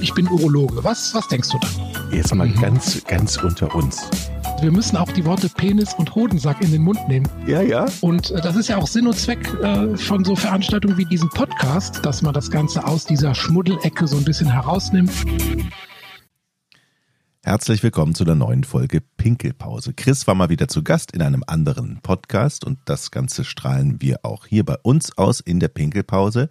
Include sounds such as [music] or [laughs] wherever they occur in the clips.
ich bin Urologe. Was, was denkst du dann? Jetzt mal mhm. ganz, ganz unter uns. Wir müssen auch die Worte Penis und Hodensack in den Mund nehmen. Ja, ja. Und äh, das ist ja auch Sinn und Zweck äh, von so Veranstaltungen wie diesem Podcast, dass man das Ganze aus dieser Schmuddelecke so ein bisschen herausnimmt. Herzlich willkommen zu der neuen Folge Pinkelpause. Chris war mal wieder zu Gast in einem anderen Podcast und das Ganze strahlen wir auch hier bei uns aus in der Pinkelpause.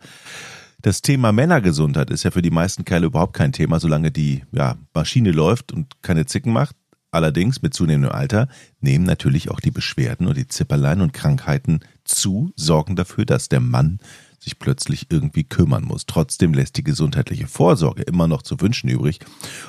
Das Thema Männergesundheit ist ja für die meisten Kerle überhaupt kein Thema, solange die ja, Maschine läuft und keine Zicken macht. Allerdings mit zunehmendem Alter nehmen natürlich auch die Beschwerden und die Zipperlein und Krankheiten zu, sorgen dafür, dass der Mann sich plötzlich irgendwie kümmern muss. Trotzdem lässt die gesundheitliche Vorsorge immer noch zu wünschen übrig.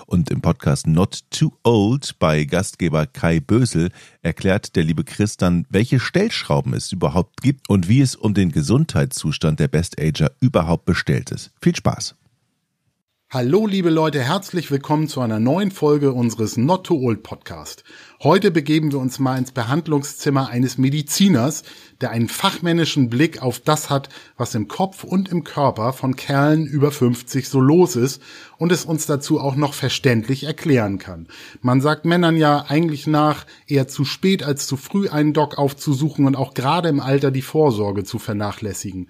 Und im Podcast Not Too Old bei Gastgeber Kai Bösel erklärt der liebe Chris dann, welche Stellschrauben es überhaupt gibt und wie es um den Gesundheitszustand der Best Ager überhaupt bestellt ist. Viel Spaß! Hallo liebe Leute, herzlich willkommen zu einer neuen Folge unseres Not Too Old Podcast. Heute begeben wir uns mal ins Behandlungszimmer eines Mediziners, der einen fachmännischen Blick auf das hat, was im Kopf und im Körper von Kerlen über 50 so los ist und es uns dazu auch noch verständlich erklären kann. Man sagt Männern ja eigentlich nach, eher zu spät als zu früh einen Doc aufzusuchen und auch gerade im Alter die Vorsorge zu vernachlässigen.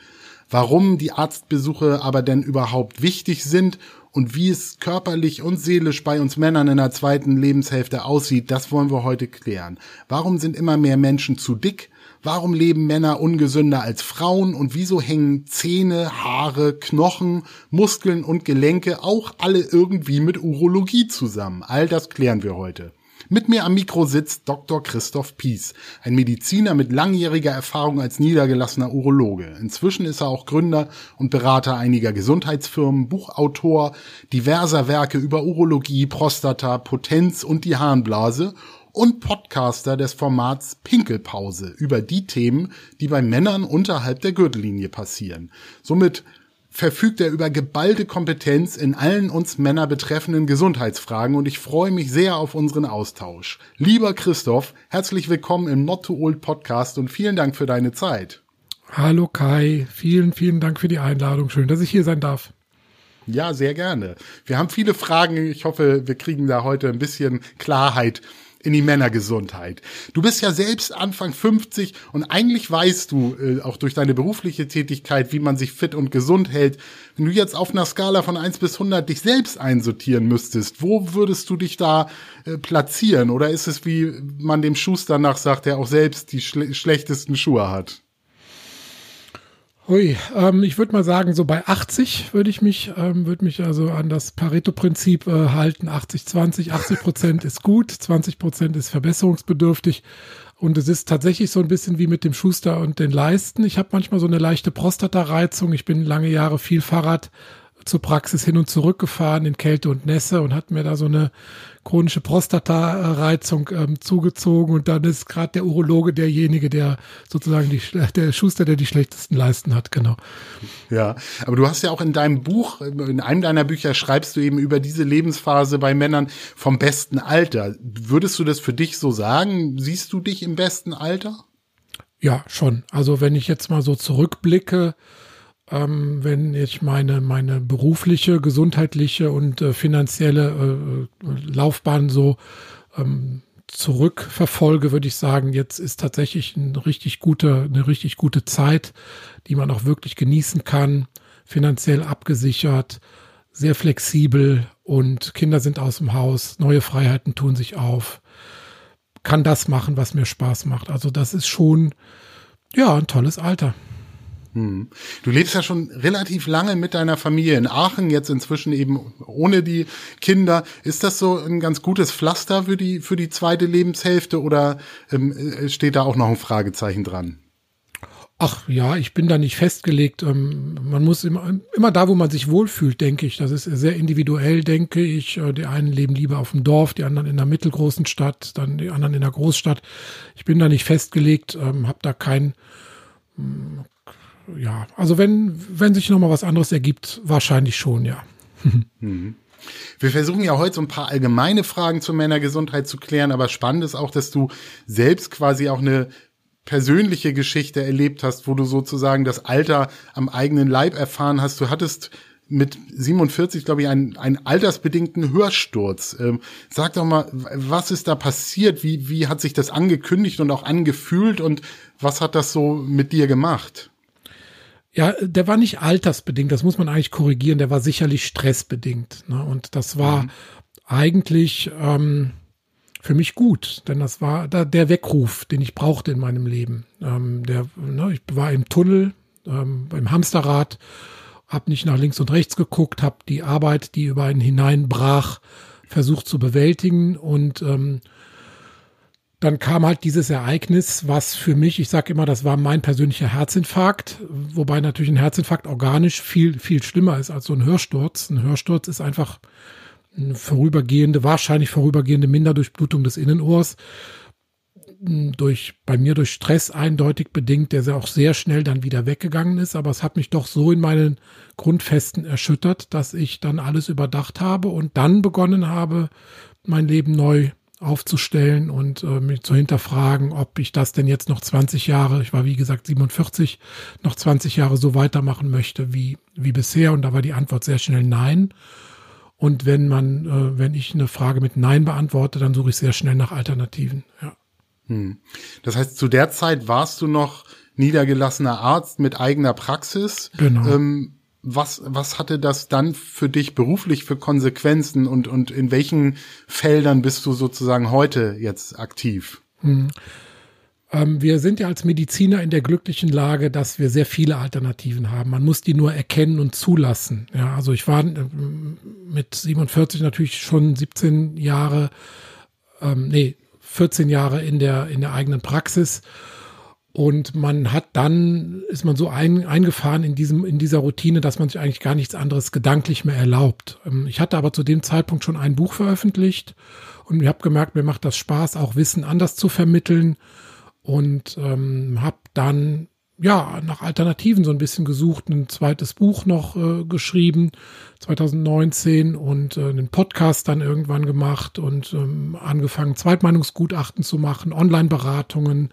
Warum die Arztbesuche aber denn überhaupt wichtig sind und wie es körperlich und seelisch bei uns Männern in der zweiten Lebenshälfte aussieht, das wollen wir heute klären. Warum sind immer mehr Menschen zu dick? Warum leben Männer ungesünder als Frauen? Und wieso hängen Zähne, Haare, Knochen, Muskeln und Gelenke auch alle irgendwie mit Urologie zusammen? All das klären wir heute. Mit mir am Mikro sitzt Dr. Christoph Pies, ein Mediziner mit langjähriger Erfahrung als niedergelassener Urologe. Inzwischen ist er auch Gründer und Berater einiger Gesundheitsfirmen, Buchautor diverser Werke über Urologie, Prostata, Potenz und die Harnblase und Podcaster des Formats Pinkelpause über die Themen, die bei Männern unterhalb der Gürtellinie passieren. Somit verfügt er über geballte Kompetenz in allen uns Männer betreffenden Gesundheitsfragen und ich freue mich sehr auf unseren Austausch. Lieber Christoph, herzlich willkommen im Not Too Old Podcast und vielen Dank für deine Zeit. Hallo Kai, vielen, vielen Dank für die Einladung. Schön, dass ich hier sein darf. Ja, sehr gerne. Wir haben viele Fragen. Ich hoffe, wir kriegen da heute ein bisschen Klarheit in die Männergesundheit. Du bist ja selbst Anfang 50 und eigentlich weißt du äh, auch durch deine berufliche Tätigkeit, wie man sich fit und gesund hält. Wenn du jetzt auf einer Skala von 1 bis 100 dich selbst einsortieren müsstest, wo würdest du dich da äh, platzieren? Oder ist es, wie man dem Schuster nach sagt, der auch selbst die schle schlechtesten Schuhe hat? Ui, ähm, ich würde mal sagen, so bei 80 würde ich mich, ähm, würde mich also an das Pareto-Prinzip äh, halten. 80, 20, 80 Prozent ist gut, 20 Prozent ist verbesserungsbedürftig. Und es ist tatsächlich so ein bisschen wie mit dem Schuster und den Leisten. Ich habe manchmal so eine leichte Prostata-Reizung. Ich bin lange Jahre viel Fahrrad zur Praxis hin und zurück gefahren in Kälte und Nässe und hat mir da so eine chronische Prostata-Reizung ähm, zugezogen und dann ist gerade der Urologe derjenige, der sozusagen die, der Schuster, der die schlechtesten Leisten hat, genau. Ja, aber du hast ja auch in deinem Buch, in einem deiner Bücher schreibst du eben über diese Lebensphase bei Männern vom besten Alter. Würdest du das für dich so sagen? Siehst du dich im besten Alter? Ja, schon. Also wenn ich jetzt mal so zurückblicke, ähm, wenn ich meine, meine berufliche, gesundheitliche und äh, finanzielle äh, Laufbahn so ähm, zurückverfolge, würde ich sagen, jetzt ist tatsächlich eine richtig gute, eine richtig gute Zeit, die man auch wirklich genießen kann, finanziell abgesichert, sehr flexibel und Kinder sind aus dem Haus, neue Freiheiten tun sich auf, kann das machen, was mir Spaß macht. Also das ist schon, ja, ein tolles Alter. Hm. Du lebst ja schon relativ lange mit deiner Familie in Aachen, jetzt inzwischen eben ohne die Kinder. Ist das so ein ganz gutes Pflaster für die, für die zweite Lebenshälfte oder ähm, äh, steht da auch noch ein Fragezeichen dran? Ach ja, ich bin da nicht festgelegt. Ähm, man muss immer, immer da, wo man sich wohlfühlt, denke ich. Das ist sehr individuell, denke ich. Äh, die einen leben lieber auf dem Dorf, die anderen in einer mittelgroßen Stadt, dann die anderen in einer Großstadt. Ich bin da nicht festgelegt, ähm, habe da kein, hm, ja, also wenn, wenn sich nochmal was anderes ergibt, wahrscheinlich schon, ja. Mhm. Wir versuchen ja heute so ein paar allgemeine Fragen zur Männergesundheit zu klären, aber spannend ist auch, dass du selbst quasi auch eine persönliche Geschichte erlebt hast, wo du sozusagen das Alter am eigenen Leib erfahren hast. Du hattest mit 47, glaube ich, einen, einen altersbedingten Hörsturz. Ähm, sag doch mal, was ist da passiert? Wie, wie hat sich das angekündigt und auch angefühlt und was hat das so mit dir gemacht? Ja, der war nicht altersbedingt, das muss man eigentlich korrigieren, der war sicherlich stressbedingt. Ne? Und das war mhm. eigentlich ähm, für mich gut, denn das war da der Weckruf, den ich brauchte in meinem Leben. Ähm, der, ne, ich war im Tunnel, ähm, beim Hamsterrad, habe nicht nach links und rechts geguckt, habe die Arbeit, die über einen hineinbrach, versucht zu bewältigen und ähm, dann kam halt dieses Ereignis, was für mich, ich sage immer, das war mein persönlicher Herzinfarkt, wobei natürlich ein Herzinfarkt organisch viel, viel schlimmer ist als so ein Hörsturz. Ein Hörsturz ist einfach eine vorübergehende, wahrscheinlich vorübergehende Minderdurchblutung des Innenohrs. Durch, bei mir durch Stress eindeutig bedingt, der auch sehr schnell dann wieder weggegangen ist. Aber es hat mich doch so in meinen Grundfesten erschüttert, dass ich dann alles überdacht habe und dann begonnen habe, mein Leben neu aufzustellen und äh, mich zu hinterfragen, ob ich das denn jetzt noch 20 Jahre, ich war wie gesagt 47, noch 20 Jahre so weitermachen möchte wie, wie bisher. Und da war die Antwort sehr schnell nein. Und wenn man, äh, wenn ich eine Frage mit Nein beantworte, dann suche ich sehr schnell nach Alternativen. Ja. Hm. Das heißt, zu der Zeit warst du noch niedergelassener Arzt mit eigener Praxis. Genau. Ähm, was, was hatte das dann für dich beruflich für Konsequenzen und, und in welchen Feldern bist du sozusagen heute jetzt aktiv? Hm. Ähm, wir sind ja als Mediziner in der glücklichen Lage, dass wir sehr viele Alternativen haben. Man muss die nur erkennen und zulassen. Ja, also ich war äh, mit 47 natürlich schon 17 Jahre, ähm, nee, 14 Jahre in der, in der eigenen Praxis. Und man hat dann, ist man so ein, eingefahren in diesem, in dieser Routine, dass man sich eigentlich gar nichts anderes gedanklich mehr erlaubt. Ähm, ich hatte aber zu dem Zeitpunkt schon ein Buch veröffentlicht und ich habe gemerkt, mir macht das Spaß, auch Wissen anders zu vermitteln und ähm, habe dann ja nach Alternativen so ein bisschen gesucht, ein zweites Buch noch äh, geschrieben 2019 und äh, einen Podcast dann irgendwann gemacht und ähm, angefangen Zweitmeinungsgutachten zu machen, Online-Beratungen,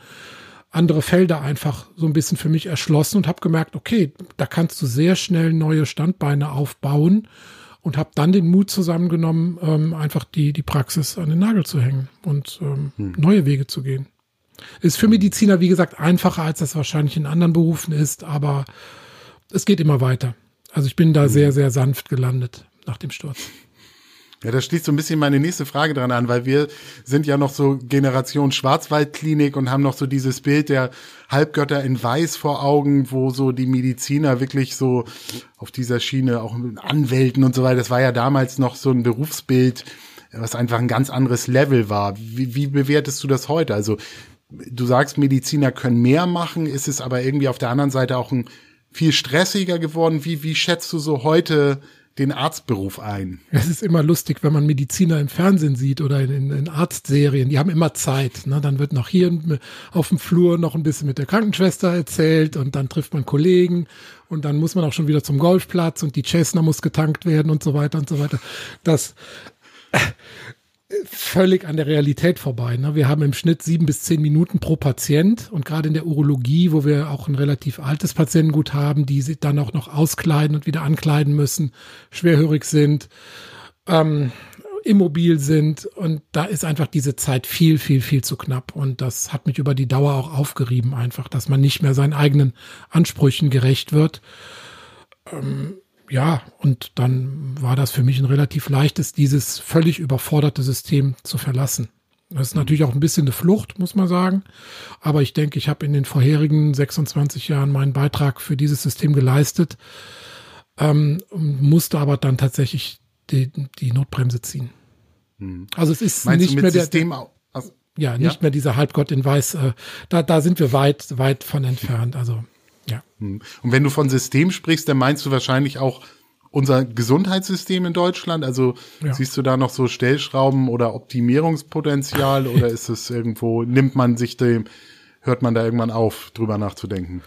andere Felder einfach so ein bisschen für mich erschlossen und habe gemerkt, okay, da kannst du sehr schnell neue Standbeine aufbauen und habe dann den Mut zusammengenommen, ähm, einfach die die Praxis an den Nagel zu hängen und ähm, hm. neue Wege zu gehen. Ist für Mediziner, wie gesagt, einfacher, als das wahrscheinlich in anderen Berufen ist, aber es geht immer weiter. Also ich bin da mhm. sehr, sehr sanft gelandet nach dem Sturz. Ja, das schließt so ein bisschen meine nächste Frage dran an, weil wir sind ja noch so Generation Schwarzwaldklinik und haben noch so dieses Bild der Halbgötter in Weiß vor Augen, wo so die Mediziner wirklich so auf dieser Schiene, auch mit Anwälten und so weiter, das war ja damals noch so ein Berufsbild, was einfach ein ganz anderes Level war. Wie, wie bewertest du das heute? Also du sagst, Mediziner können mehr machen, ist es aber irgendwie auf der anderen Seite auch ein viel stressiger geworden. Wie, wie schätzt du so heute den Arztberuf ein? Es ist immer lustig, wenn man Mediziner im Fernsehen sieht oder in, in Arztserien. Die haben immer Zeit. Ne? Dann wird noch hier auf dem Flur noch ein bisschen mit der Krankenschwester erzählt und dann trifft man Kollegen und dann muss man auch schon wieder zum Golfplatz und die Cessna muss getankt werden und so weiter und so weiter. Das völlig an der Realität vorbei. Ne? Wir haben im Schnitt sieben bis zehn Minuten pro Patient und gerade in der Urologie, wo wir auch ein relativ altes Patientengut haben, die sich dann auch noch auskleiden und wieder ankleiden müssen, schwerhörig sind, ähm, immobil sind und da ist einfach diese Zeit viel, viel, viel zu knapp und das hat mich über die Dauer auch aufgerieben einfach, dass man nicht mehr seinen eigenen Ansprüchen gerecht wird. Ähm, ja, und dann war das für mich ein relativ leichtes, dieses völlig überforderte System zu verlassen. Das ist mhm. natürlich auch ein bisschen eine Flucht, muss man sagen. Aber ich denke, ich habe in den vorherigen 26 Jahren meinen Beitrag für dieses System geleistet, ähm, musste aber dann tatsächlich die, die Notbremse ziehen. Mhm. Also es ist Meinst nicht mehr der, System also, ja, nicht ja? mehr dieser Halbgott in Weiß. Äh, da, da sind wir weit, weit von entfernt. Also ja. Hm. Und wenn du von System sprichst, dann meinst du wahrscheinlich auch unser Gesundheitssystem in Deutschland? Also ja. siehst du da noch so Stellschrauben oder Optimierungspotenzial [laughs] oder ist es irgendwo, nimmt man sich dem, hört man da irgendwann auf, drüber nachzudenken?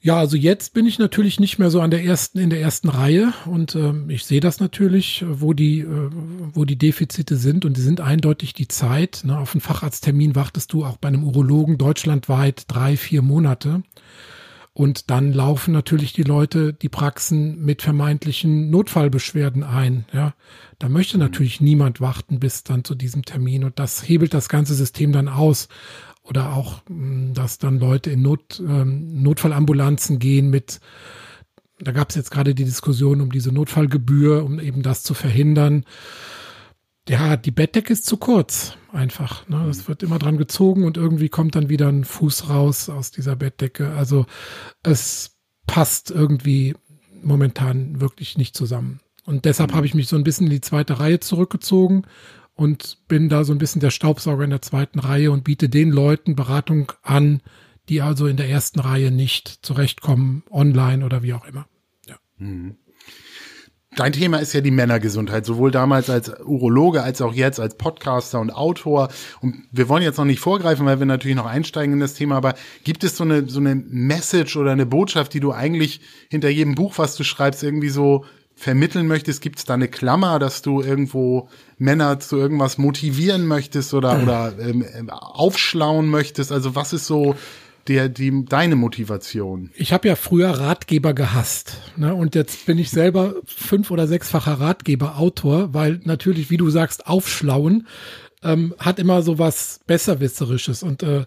Ja, also jetzt bin ich natürlich nicht mehr so an der ersten in der ersten Reihe und äh, ich sehe das natürlich, wo die äh, wo die Defizite sind und die sind eindeutig die Zeit. Ne? Auf einen Facharzttermin wartest du auch bei einem Urologen deutschlandweit drei vier Monate Und dann laufen natürlich die Leute die Praxen mit vermeintlichen Notfallbeschwerden ein. Ja, da möchte natürlich niemand warten bis dann zu diesem Termin und das hebelt das ganze System dann aus. Oder auch, hm, dass dann Leute in Not, ähm, Notfallambulanzen gehen mit, da gab es jetzt gerade die Diskussion um diese Notfallgebühr, um eben das zu verhindern ja, die Bettdecke ist zu kurz, einfach. Ne? Es wird immer dran gezogen und irgendwie kommt dann wieder ein Fuß raus aus dieser Bettdecke. Also es passt irgendwie momentan wirklich nicht zusammen. Und deshalb mhm. habe ich mich so ein bisschen in die zweite Reihe zurückgezogen und bin da so ein bisschen der Staubsauger in der zweiten Reihe und biete den Leuten Beratung an, die also in der ersten Reihe nicht zurechtkommen, online oder wie auch immer. Ja. Mhm. Dein Thema ist ja die Männergesundheit, sowohl damals als Urologe als auch jetzt als Podcaster und Autor. Und wir wollen jetzt noch nicht vorgreifen, weil wir natürlich noch einsteigen in das Thema. Aber gibt es so eine, so eine Message oder eine Botschaft, die du eigentlich hinter jedem Buch, was du schreibst, irgendwie so vermitteln möchtest? Gibt es da eine Klammer, dass du irgendwo Männer zu irgendwas motivieren möchtest oder, oder ähm, aufschlauen möchtest? Also was ist so der, die, deine Motivation? Ich habe ja früher Ratgeber gehasst. Ne? Und jetzt bin ich selber fünf- oder sechsfacher Ratgeber-Autor, weil natürlich, wie du sagst, aufschlauen ähm, hat immer so was Besserwisserisches. Und äh,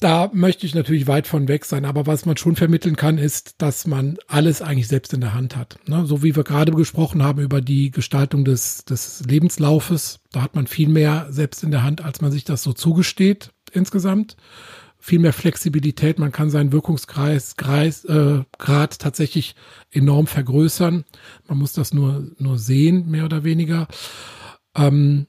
da möchte ich natürlich weit von weg sein. Aber was man schon vermitteln kann, ist, dass man alles eigentlich selbst in der Hand hat. Ne? So wie wir gerade gesprochen haben über die Gestaltung des, des Lebenslaufes. Da hat man viel mehr selbst in der Hand, als man sich das so zugesteht insgesamt viel mehr Flexibilität. Man kann seinen Wirkungskreis Kreis, äh, Grad tatsächlich enorm vergrößern. Man muss das nur, nur sehen, mehr oder weniger. Ähm,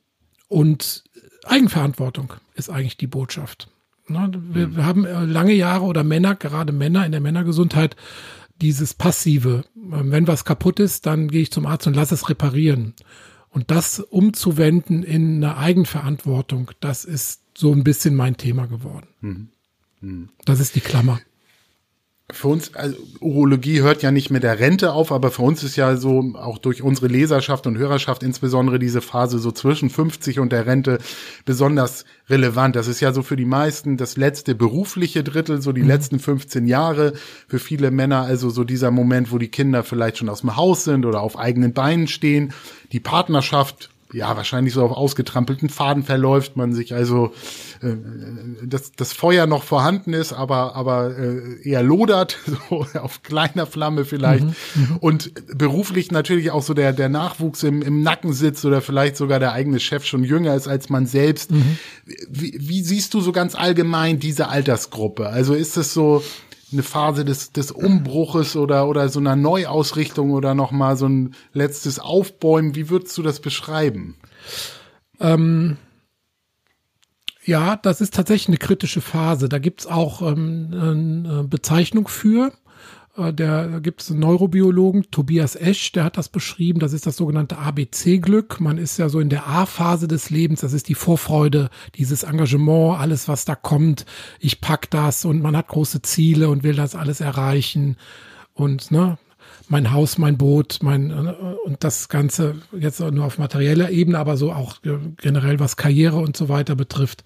und Eigenverantwortung ist eigentlich die Botschaft. Ne, wir, mhm. wir haben äh, lange Jahre oder Männer, gerade Männer in der Männergesundheit, dieses Passive. Ähm, wenn was kaputt ist, dann gehe ich zum Arzt und lass es reparieren. Und das umzuwenden in eine Eigenverantwortung, das ist so ein bisschen mein Thema geworden. Mhm. Das ist die Klammer. Für uns, also Urologie hört ja nicht mit der Rente auf, aber für uns ist ja so, auch durch unsere Leserschaft und Hörerschaft insbesondere diese Phase so zwischen 50 und der Rente besonders relevant. Das ist ja so für die meisten das letzte berufliche Drittel, so die mhm. letzten 15 Jahre. Für viele Männer also so dieser Moment, wo die Kinder vielleicht schon aus dem Haus sind oder auf eigenen Beinen stehen. Die Partnerschaft ja, wahrscheinlich so auf ausgetrampelten Faden verläuft man sich, also äh, dass das Feuer noch vorhanden ist, aber, aber äh, eher lodert, [laughs] so auf kleiner Flamme vielleicht. Mhm, mhm, und beruflich natürlich auch so der, der Nachwuchs im, im Nacken sitzt oder vielleicht sogar der eigene Chef schon jünger ist als man selbst. Mhm. Wie, wie siehst du so ganz allgemein diese Altersgruppe? Also ist es so, eine Phase des, des Umbruches oder, oder so einer Neuausrichtung oder nochmal so ein letztes Aufbäumen? Wie würdest du das beschreiben? Ähm, ja, das ist tatsächlich eine kritische Phase. Da gibt's auch ähm, eine Bezeichnung für. Äh, der gibt es einen Neurobiologen, Tobias Esch, der hat das beschrieben. Das ist das sogenannte ABC-Glück. Man ist ja so in der A-Phase des Lebens. Das ist die Vorfreude, dieses Engagement, alles, was da kommt. Ich pack das und man hat große Ziele und will das alles erreichen. Und ne, mein Haus, mein Boot, mein äh, und das Ganze jetzt nur auf materieller Ebene, aber so auch generell was Karriere und so weiter betrifft.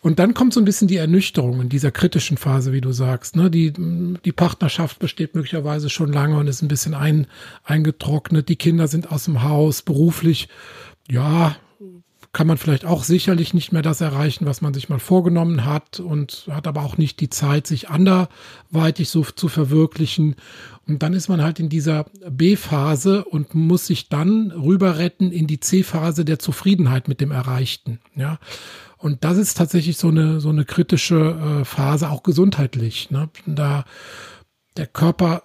Und dann kommt so ein bisschen die Ernüchterung in dieser kritischen Phase, wie du sagst. Ne? Die, die Partnerschaft besteht möglicherweise schon lange und ist ein bisschen ein, eingetrocknet. Die Kinder sind aus dem Haus, beruflich, ja, kann man vielleicht auch sicherlich nicht mehr das erreichen, was man sich mal vorgenommen hat und hat aber auch nicht die Zeit, sich anderweitig so zu verwirklichen. Und dann ist man halt in dieser B-Phase und muss sich dann rüber retten in die C-Phase der Zufriedenheit mit dem Erreichten. Ja. Und das ist tatsächlich so eine, so eine kritische äh, Phase, auch gesundheitlich. Ne? Da der Körper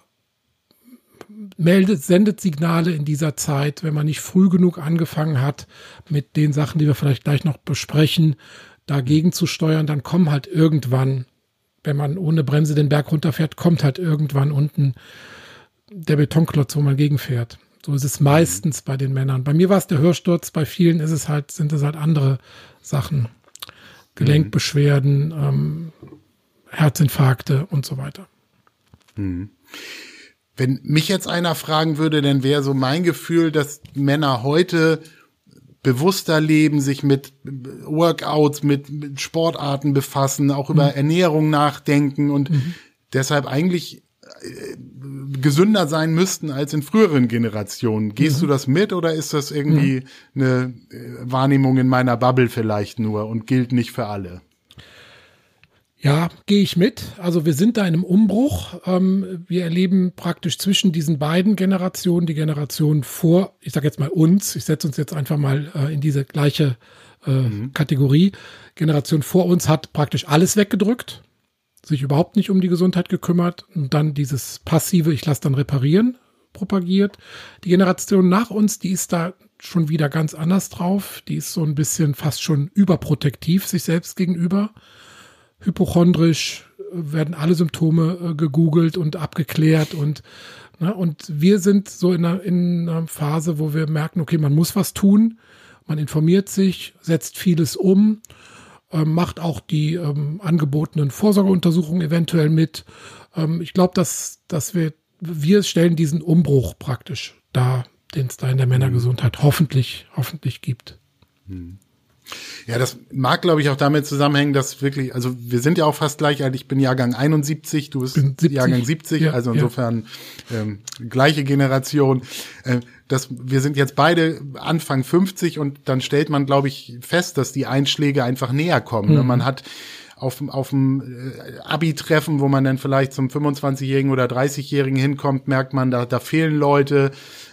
meldet, sendet Signale in dieser Zeit, wenn man nicht früh genug angefangen hat, mit den Sachen, die wir vielleicht gleich noch besprechen, dagegen zu steuern, dann kommen halt irgendwann, wenn man ohne Bremse den Berg runterfährt, kommt halt irgendwann unten der Betonklotz, wo man gegenfährt. So ist es meistens bei den Männern. Bei mir war es der Hörsturz, bei vielen ist es halt, sind es halt andere Sachen. Gelenkbeschwerden, ähm, Herzinfarkte und so weiter. Mhm. Wenn mich jetzt einer fragen würde, dann wäre so mein Gefühl, dass Männer heute bewusster leben, sich mit Workouts, mit, mit Sportarten befassen, auch über mhm. Ernährung nachdenken und mhm. deshalb eigentlich gesünder sein müssten als in früheren Generationen. Gehst mhm. du das mit oder ist das irgendwie mhm. eine Wahrnehmung in meiner Bubble vielleicht nur und gilt nicht für alle? Ja, gehe ich mit. Also wir sind da in einem Umbruch. Ähm, wir erleben praktisch zwischen diesen beiden Generationen, die Generation vor, ich sage jetzt mal uns, ich setze uns jetzt einfach mal äh, in diese gleiche äh, mhm. Kategorie. Generation vor uns hat praktisch alles weggedrückt, sich überhaupt nicht um die Gesundheit gekümmert und dann dieses passive, ich lasse dann reparieren, propagiert. Die Generation nach uns, die ist da schon wieder ganz anders drauf. Die ist so ein bisschen fast schon überprotektiv sich selbst gegenüber hypochondrisch, werden alle Symptome äh, gegoogelt und abgeklärt und ne, und wir sind so in einer, in einer Phase, wo wir merken, okay, man muss was tun, man informiert sich, setzt vieles um, äh, macht auch die ähm, angebotenen Vorsorgeuntersuchungen eventuell mit. Ähm, ich glaube, dass, dass wir, wir stellen diesen Umbruch praktisch dar, den es da in der Männergesundheit hoffentlich, hoffentlich gibt. Hm. Ja, das mag, glaube ich, auch damit zusammenhängen, dass wirklich, also wir sind ja auch fast gleich alt. Ich bin Jahrgang 71, du bist 70. Jahrgang 70, ja, also insofern ja. ähm, gleiche Generation. Äh, dass wir sind jetzt beide Anfang 50 und dann stellt man, glaube ich, fest, dass die Einschläge einfach näher kommen. Ne? Mhm. Man hat auf, auf dem äh, Abi-Treffen, wo man dann vielleicht zum 25-Jährigen oder 30-Jährigen hinkommt, merkt man, da, da fehlen Leute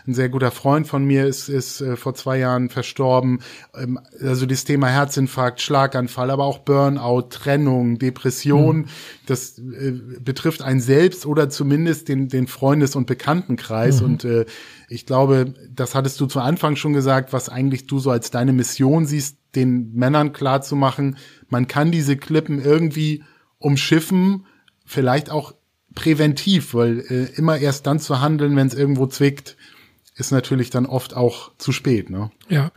ein sehr guter Freund von mir ist, ist äh, vor zwei Jahren verstorben. Ähm, also das Thema Herzinfarkt, Schlaganfall, aber auch Burnout, Trennung, Depression, mhm. das äh, betrifft einen selbst oder zumindest den, den Freundes- und Bekanntenkreis. Mhm. Und äh, ich glaube, das hattest du zu Anfang schon gesagt, was eigentlich du so als deine Mission siehst, den Männern klar zu machen, man kann diese Klippen irgendwie umschiffen, vielleicht auch präventiv, weil äh, immer erst dann zu handeln, wenn es irgendwo zwickt, ist natürlich dann oft auch zu spät. Ne? Ja.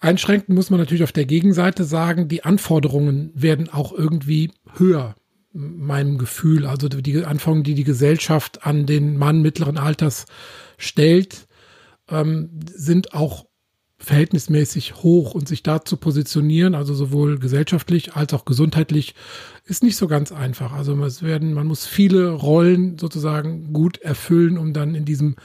Einschränkend muss man natürlich auf der Gegenseite sagen, die Anforderungen werden auch irgendwie höher, meinem Gefühl. Also die Anforderungen, die die Gesellschaft an den Mann mittleren Alters stellt, ähm, sind auch verhältnismäßig hoch und sich da zu positionieren, also sowohl gesellschaftlich als auch gesundheitlich, ist nicht so ganz einfach. Also es werden, man muss viele Rollen sozusagen gut erfüllen, um dann in diesem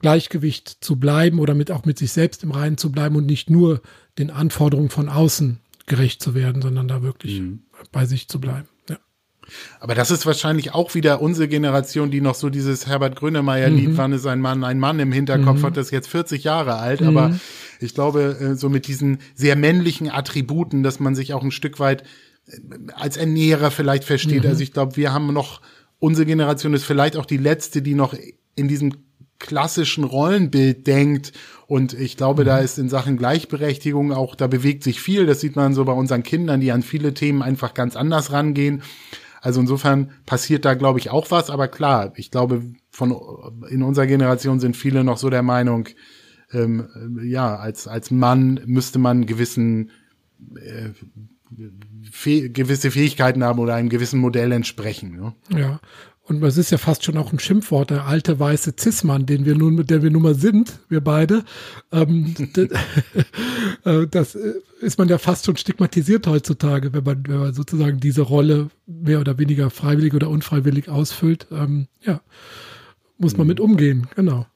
Gleichgewicht zu bleiben oder mit auch mit sich selbst im Reinen zu bleiben und nicht nur den Anforderungen von außen gerecht zu werden, sondern da wirklich mhm. bei sich zu bleiben. Ja. Aber das ist wahrscheinlich auch wieder unsere Generation, die noch so dieses Herbert Grönemeyer-Lied, mhm. wann ist ein Mann ein Mann im Hinterkopf mhm. hat, das jetzt 40 Jahre alt, mhm. aber ich glaube, äh, so mit diesen sehr männlichen Attributen, dass man sich auch ein Stück weit äh, als Ernährer vielleicht versteht. Mhm. Also ich glaube, wir haben noch, unsere Generation ist vielleicht auch die letzte, die noch in diesem klassischen Rollenbild denkt. Und ich glaube, mhm. da ist in Sachen Gleichberechtigung auch, da bewegt sich viel. Das sieht man so bei unseren Kindern, die an viele Themen einfach ganz anders rangehen. Also insofern passiert da, glaube ich, auch was. Aber klar, ich glaube, von in unserer Generation sind viele noch so der Meinung, ähm, ja, als als Mann müsste man gewissen äh, gewisse Fähigkeiten haben oder einem gewissen Modell entsprechen. Ne? Ja, und es ist ja fast schon auch ein Schimpfwort, der alte weiße Zismann, den wir nun, mit der wir nun mal sind, wir beide. Ähm, [laughs] äh, das äh, ist man ja fast schon stigmatisiert heutzutage, wenn man, wenn man sozusagen diese Rolle mehr oder weniger freiwillig oder unfreiwillig ausfüllt. Ähm, ja, muss man mhm. mit umgehen, genau.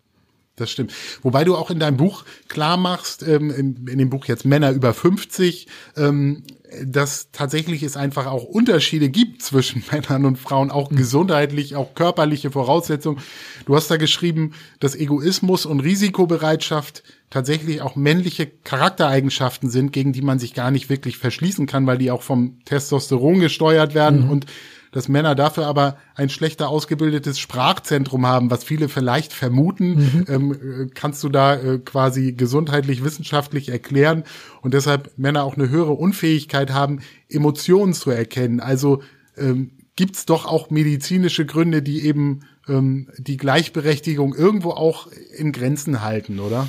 Das stimmt. Wobei du auch in deinem Buch klar machst, ähm, in, in, dem Buch jetzt Männer über 50, ähm, dass tatsächlich es einfach auch Unterschiede gibt zwischen [laughs] Männern und Frauen, auch mhm. gesundheitlich, auch körperliche Voraussetzungen. Du hast da geschrieben, dass Egoismus und Risikobereitschaft tatsächlich auch männliche Charaktereigenschaften sind, gegen die man sich gar nicht wirklich verschließen kann, weil die auch vom Testosteron gesteuert werden mhm. und dass Männer dafür aber ein schlechter ausgebildetes Sprachzentrum haben, was viele vielleicht vermuten. Mhm. Ähm, äh, kannst du da äh, quasi gesundheitlich, wissenschaftlich erklären und deshalb Männer auch eine höhere Unfähigkeit haben, Emotionen zu erkennen. Also ähm, gibt es doch auch medizinische Gründe, die eben ähm, die Gleichberechtigung irgendwo auch in Grenzen halten, oder?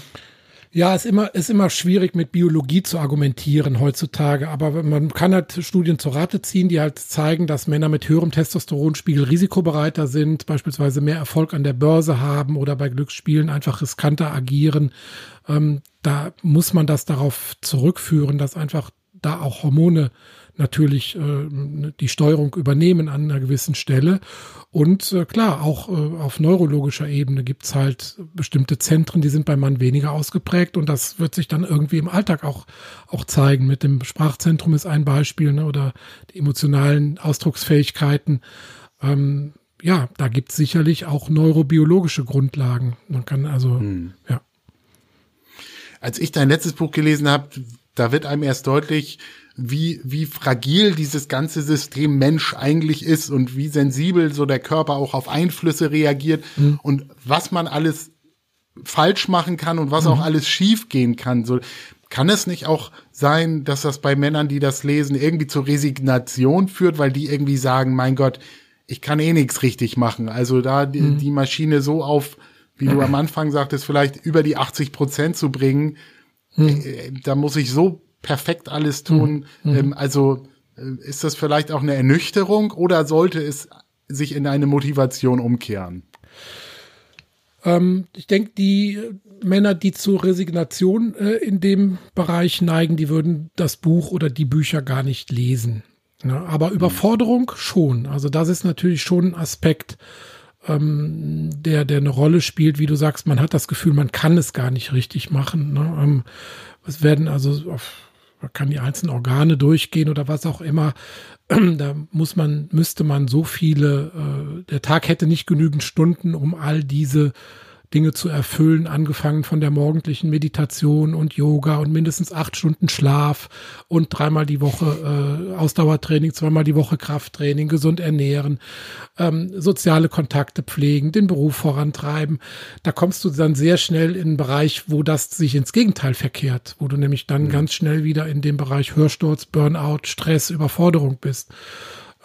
Ja, ist immer, ist immer schwierig mit Biologie zu argumentieren heutzutage, aber man kann halt Studien zur Rate ziehen, die halt zeigen, dass Männer mit höherem Testosteronspiegel risikobereiter sind, beispielsweise mehr Erfolg an der Börse haben oder bei Glücksspielen einfach riskanter agieren. Ähm, da muss man das darauf zurückführen, dass einfach da auch Hormone natürlich äh, die Steuerung übernehmen an einer gewissen Stelle. Und äh, klar, auch äh, auf neurologischer Ebene gibt's halt bestimmte Zentren, die sind beim Mann weniger ausgeprägt und das wird sich dann irgendwie im Alltag auch, auch zeigen. Mit dem Sprachzentrum ist ein Beispiel ne, oder die emotionalen Ausdrucksfähigkeiten. Ähm, ja, da gibt's sicherlich auch neurobiologische Grundlagen. Man kann also, hm. ja. Als ich dein letztes Buch gelesen habe, da wird einem erst deutlich, wie, wie fragil dieses ganze System Mensch eigentlich ist und wie sensibel so der Körper auch auf Einflüsse reagiert mhm. und was man alles falsch machen kann und was mhm. auch alles schief gehen kann. So, kann es nicht auch sein, dass das bei Männern, die das lesen, irgendwie zur Resignation führt, weil die irgendwie sagen, mein Gott, ich kann eh nichts richtig machen. Also da die, mhm. die Maschine so auf, wie du am Anfang sagtest, vielleicht über die 80 Prozent zu bringen, mhm. Äh, da muss ich so perfekt alles tun. Mhm. Ähm, also äh, ist das vielleicht auch eine Ernüchterung oder sollte es sich in eine Motivation umkehren? Ähm, ich denke, die Männer, die zur Resignation äh, in dem Bereich neigen, die würden das Buch oder die Bücher gar nicht lesen. Ne? Aber mhm. Überforderung schon. Also das ist natürlich schon ein Aspekt, ähm, der, der eine Rolle spielt, wie du sagst, man hat das Gefühl, man kann es gar nicht richtig machen. Ne? Ähm, es werden also auf man kann die einzelnen Organe durchgehen oder was auch immer. [clears throat] Da muss man, müsste man so viele, äh, der Tag hätte nicht genügend Stunden, um all diese Dinge zu erfüllen, angefangen von der morgendlichen Meditation und Yoga und mindestens acht Stunden Schlaf und dreimal die Woche äh, Ausdauertraining, zweimal die Woche Krafttraining, gesund ernähren, ähm, soziale Kontakte pflegen, den Beruf vorantreiben. Da kommst du dann sehr schnell in einen Bereich, wo das sich ins Gegenteil verkehrt, wo du nämlich dann mhm. ganz schnell wieder in dem Bereich Hörsturz, Burnout, Stress, Überforderung bist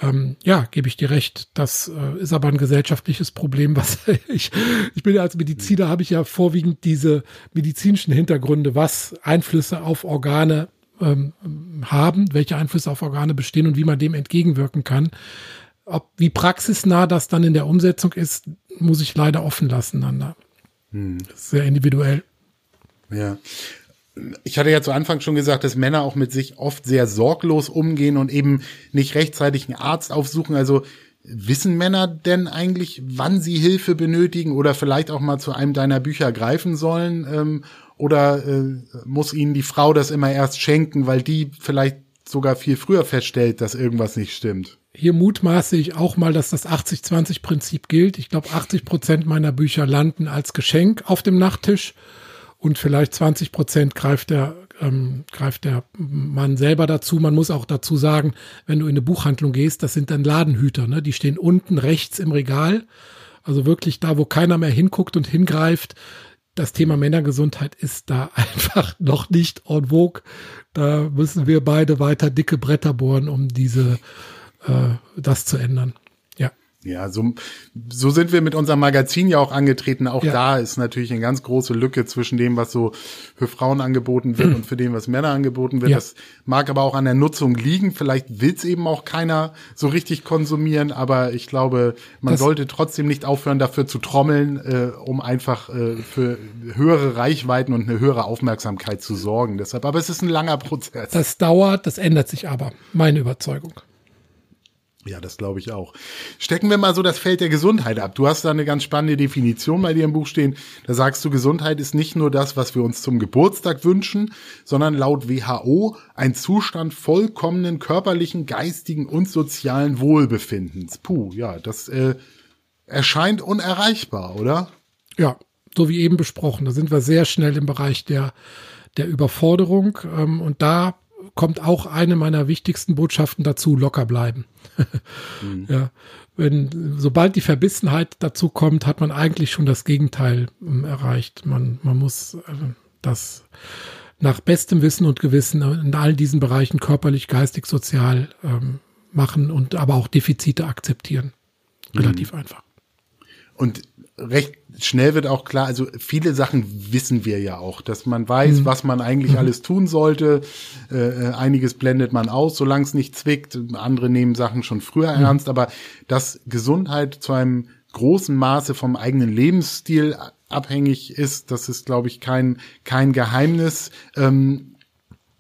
ähm, ja, gebe ich dir recht. Das äh, ist aber ein gesellschaftliches Problem, was [laughs] ich, ich bin ja als Mediziner, habe ich ja vorwiegend diese medizinischen Hintergründe, was Einflüsse auf Organe ähm, haben, welche Einflüsse auf Organe bestehen und wie man dem entgegenwirken kann. Ob, wie praxisnah das dann in der Umsetzung ist, muss ich leider offen lassen dann. Hm. Sehr individuell. Ja ich hatte ja zu Anfang schon gesagt, dass Männer auch mit sich oft sehr sorglos umgehen und eben nicht rechtzeitig einen Arzt aufsuchen. Also wissen Männer denn eigentlich, wann sie Hilfe benötigen oder vielleicht auch mal zu einem deiner Bücher greifen sollen? Ähm, oder äh, muss ihnen die Frau das immer erst schenken, weil die vielleicht sogar viel früher feststellt, dass irgendwas nicht stimmt? Hier mutmaße ich auch mal, dass das 80-20-Prinzip gilt. Ich glaube, 80 Prozent meiner Bücher landen als Geschenk auf dem Nachttisch und vielleicht 20 Prozent greift der, ähm, greift der Mann selber dazu. Man muss auch dazu sagen, wenn du in eine Buchhandlung gehst, das sind dann Ladenhüter, ne? die stehen unten rechts im Regal, also wirklich da, wo keiner mehr hinguckt und hingreift. Das Thema Männergesundheit ist da [laughs] einfach noch nicht en vogue. Da müssen wir beide weiter dicke Bretter bohren, um diese, äh, das zu ändern. Ja, so, so sind wir mit unserem Magazin ja auch angetreten. Auch ja. da ist natürlich eine ganz große Lücke zwischen dem, was so für Frauen angeboten wird und für dem, was Männer angeboten wird. Ja. Das mag aber auch an der Nutzung liegen. Vielleicht will es eben auch keiner so richtig konsumieren, aber ich glaube, man das sollte trotzdem nicht aufhören, dafür zu trommeln, äh, um einfach äh, für höhere Reichweiten und eine höhere Aufmerksamkeit zu sorgen. Deshalb, aber es ist ein langer Prozess. Das dauert, das ändert sich aber, meine Überzeugung. Ja, das glaube ich auch. Stecken wir mal so das Feld der Gesundheit ab. Du hast da eine ganz spannende Definition bei dir im Buch stehen. Da sagst du, Gesundheit ist nicht nur das, was wir uns zum Geburtstag wünschen, sondern laut WHO ein Zustand vollkommenen körperlichen, geistigen und sozialen Wohlbefindens. Puh, ja, das äh, erscheint unerreichbar, oder? Ja, so wie eben besprochen. Da sind wir sehr schnell im Bereich der, der Überforderung. Ähm, und da kommt auch eine meiner wichtigsten Botschaften dazu, locker bleiben. mhm. [laughs] Ja, wenn, sobald die Verbissenheit dazu kommt, hat man eigentlich schon das Gegenteil ähm, erreicht. Man, man muss äh, das nach bestem Wissen und Gewissen in all diesen Bereichen körperlich, geistig, sozial ähm, machen und aber auch Defizite akzeptieren. Relativ mhm. einfach. Und recht schnell wird auch klar, also viele Sachen wissen wir ja auch, dass man weiß, mhm. was man eigentlich mhm. alles tun sollte. Äh, äh einiges blendet man aus, solange es nicht zwickt. Andere nehmen Sachen schon früher mhm. ernst, aber dass Gesundheit zu einem großen Maße vom eigenen Lebensstil abhängig ist, das ist, glaube ich, kein, kein Geheimnis. Ähm,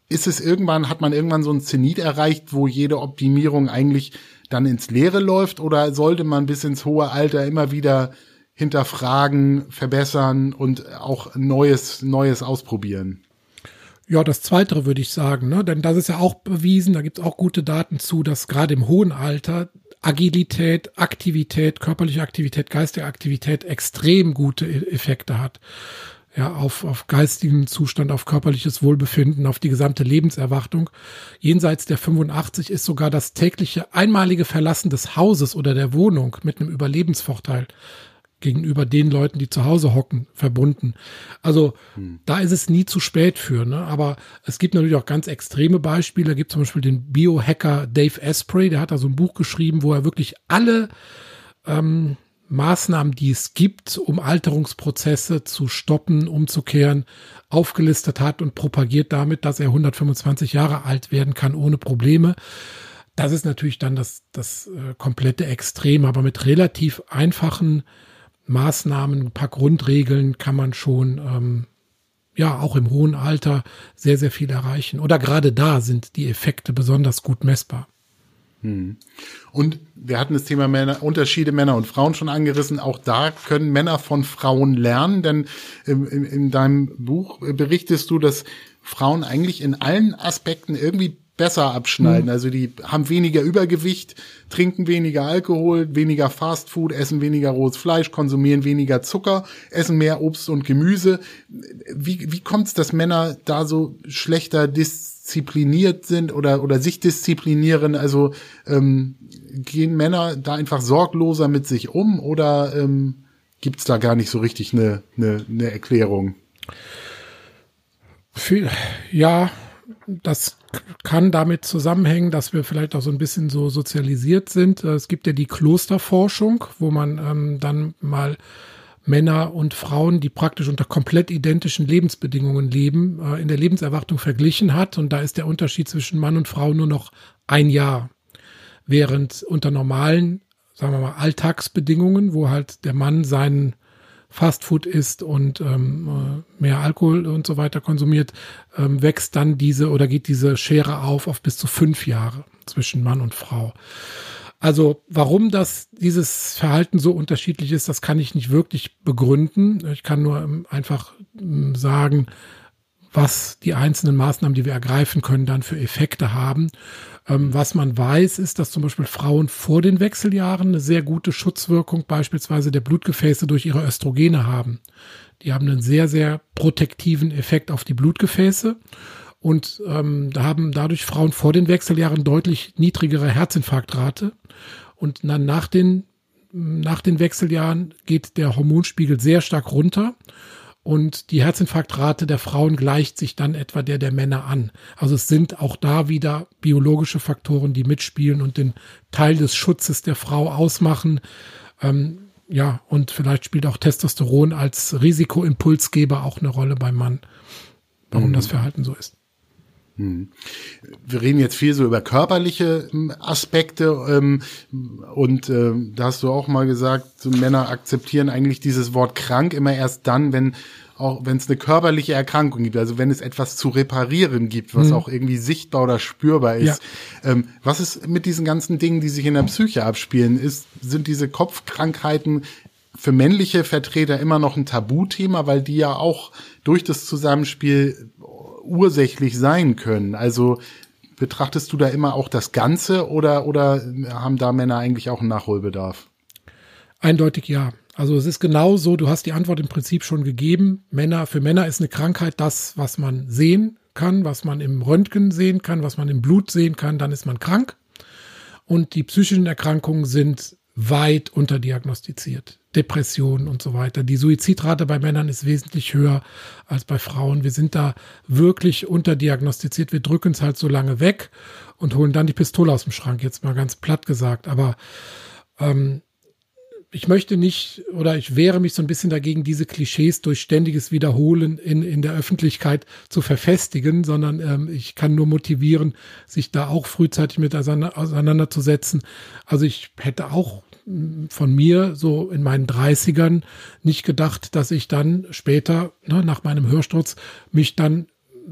ist es irgendwann, hat man irgendwann so ein Zenit erreicht, wo jede Optimierung eigentlich dann ins Leere läuft oder sollte man bis ins hohe Alter immer wieder hinterfragen, verbessern und auch Neues, Neues ausprobieren? Ja, das Zweite würde ich sagen, ne? denn das ist ja auch bewiesen, da gibt es auch gute Daten zu, dass gerade im hohen Alter Agilität, Aktivität, körperliche Aktivität, geistige Aktivität extrem gute e-, Effekte hat. Ja, auf, auf geistigen Zustand, auf körperliches Wohlbefinden, auf die gesamte Lebenserwartung. Jenseits der 85 ist sogar das tägliche einmalige Verlassen des Hauses oder der Wohnung mit einem Überlebensvorteil gegenüber den Leuten, die zu Hause hocken, verbunden. Also hm. da ist es nie zu spät für. Ne? Aber es gibt natürlich auch ganz extreme Beispiele. Da gibt zum Beispiel den Biohacker Dave Asprey, der hat da so ein Buch geschrieben, wo er wirklich alle ähm, Maßnahmen, die es gibt, um Alterungsprozesse zu stoppen, umzukehren, aufgelistet hat und propagiert damit, dass er 125 Jahre alt werden kann ohne Probleme. Das ist natürlich dann das, das äh, komplette Extrem, aber mit relativ einfachen Maßnahmen, ein paar Grundregeln kann man schon ähm, ja auch im hohen Alter sehr, sehr viel erreichen. Oder gerade da sind die Effekte besonders gut messbar. Hm. Und wir hatten das Thema Männer, Unterschiede Männer und Frauen schon angerissen. Auch da können Männer von Frauen lernen, denn in, in, in deinem Buch berichtest du, dass Frauen eigentlich in allen Aspekten irgendwie besser abschneiden. Mhm. Also die haben weniger Übergewicht, trinken weniger Alkohol, weniger Fastfood, essen weniger rohes Fleisch, konsumieren weniger Zucker, essen mehr Obst und Gemüse. Wie, wie kommt es, dass Männer da so schlechter diszipliniert sind oder, oder sich disziplinieren? Also ähm, gehen Männer da einfach sorgloser mit sich um oder ähm, gibt es da gar nicht so richtig eine, eine, eine Erklärung? Ja, das kann damit zusammenhängen, dass wir vielleicht auch so ein bisschen so sozialisiert sind. Es gibt ja die Klosterforschung, wo man ähm, dann mal Männer und Frauen, die praktisch unter komplett identischen Lebensbedingungen leben, äh, in der Lebenserwartung verglichen hat. Und da ist der Unterschied zwischen Mann und Frau nur noch ein Jahr. Während unter normalen, sagen wir mal, Alltagsbedingungen, wo halt der Mann seinen Fastfood isst und ähm, äh, mehr Alkohol und so weiter konsumiert, ähm, wächst dann diese oder geht diese Schere auf auf bis zu fünf Jahre zwischen Mann und Frau. Also warum das dieses Verhalten so unterschiedlich ist, das kann ich nicht wirklich begründen. Ich kann nur ähm, einfach ähm, sagen, was die einzelnen Maßnahmen, die wir ergreifen können, dann für Effekte haben. Ähm, was man weiß, ist, dass zum Beispiel Frauen vor den Wechseljahren eine sehr gute Schutzwirkung beispielsweise der Blutgefäße durch ihre Östrogene haben. Die haben einen sehr, sehr protektiven Effekt auf die Blutgefäße. Und ähm, da haben dadurch Frauen vor den Wechseljahren deutlich niedrigere Herzinfarktrate. Und dann nach den, nach den Wechseljahren geht der Hormonspiegel sehr stark runter und die Herzinfarktrate der Frauen gleicht sich dann etwa der der Männer an. Also es sind auch da wieder biologische Faktoren, die mitspielen und den Teil des Schutzes der Frau ausmachen. Ähm, ja, und vielleicht spielt auch Testosteron als Risikoimpulsgeber auch eine Rolle beim Mann, warum mhm. das Verhalten so ist. Mhm. Wir reden jetzt viel so über körperliche ähm, Aspekte ähm, und äh, da hast du auch mal gesagt, so Männer akzeptieren eigentlich dieses Wort krank immer erst dann, wenn auch wenn es eine körperliche Erkrankung gibt, also wenn es etwas zu reparieren gibt, was mhm. auch irgendwie sichtbar oder spürbar ist. Ja. Ähm, was ist mit diesen ganzen Dingen, die sich in der Psyche abspielen? Ist, sind diese Kopfkrankheiten für männliche Vertreter immer noch ein Tabuthema, weil die ja auch durch das Zusammenspiel ursächlich sein können. Also betrachtest du da immer auch das Ganze oder, oder haben da Männer eigentlich auch einen Nachholbedarf? Eindeutig ja. Also es ist genau so, du hast die Antwort im Prinzip schon gegeben. Männer, für Männer ist eine Krankheit das, was man sehen kann, was man im Röntgen sehen kann, was man im Blut sehen kann, dann ist man krank. Und die psychischen Erkrankungen sind weit unterdiagnostiziert. Depressionen und so weiter. Die Suizidrate bei Männern ist wesentlich höher als bei Frauen. Wir sind da wirklich unterdiagnostiziert. Wir drücken es halt so lange weg und holen dann die Pistole aus dem Schrank, jetzt mal ganz platt gesagt. Aber ähm, ich möchte nicht oder ich wehre mich so ein bisschen dagegen, diese Klischees durch ständiges Wiederholen in, in der Öffentlichkeit zu verfestigen, sondern ähm, ich kann nur motivieren, sich da auch frühzeitig mit auseinanderzusetzen. Also ich hätte auch von mir so in meinen 30ern nicht gedacht, dass ich dann später, ne, nach meinem Hörsturz, mich dann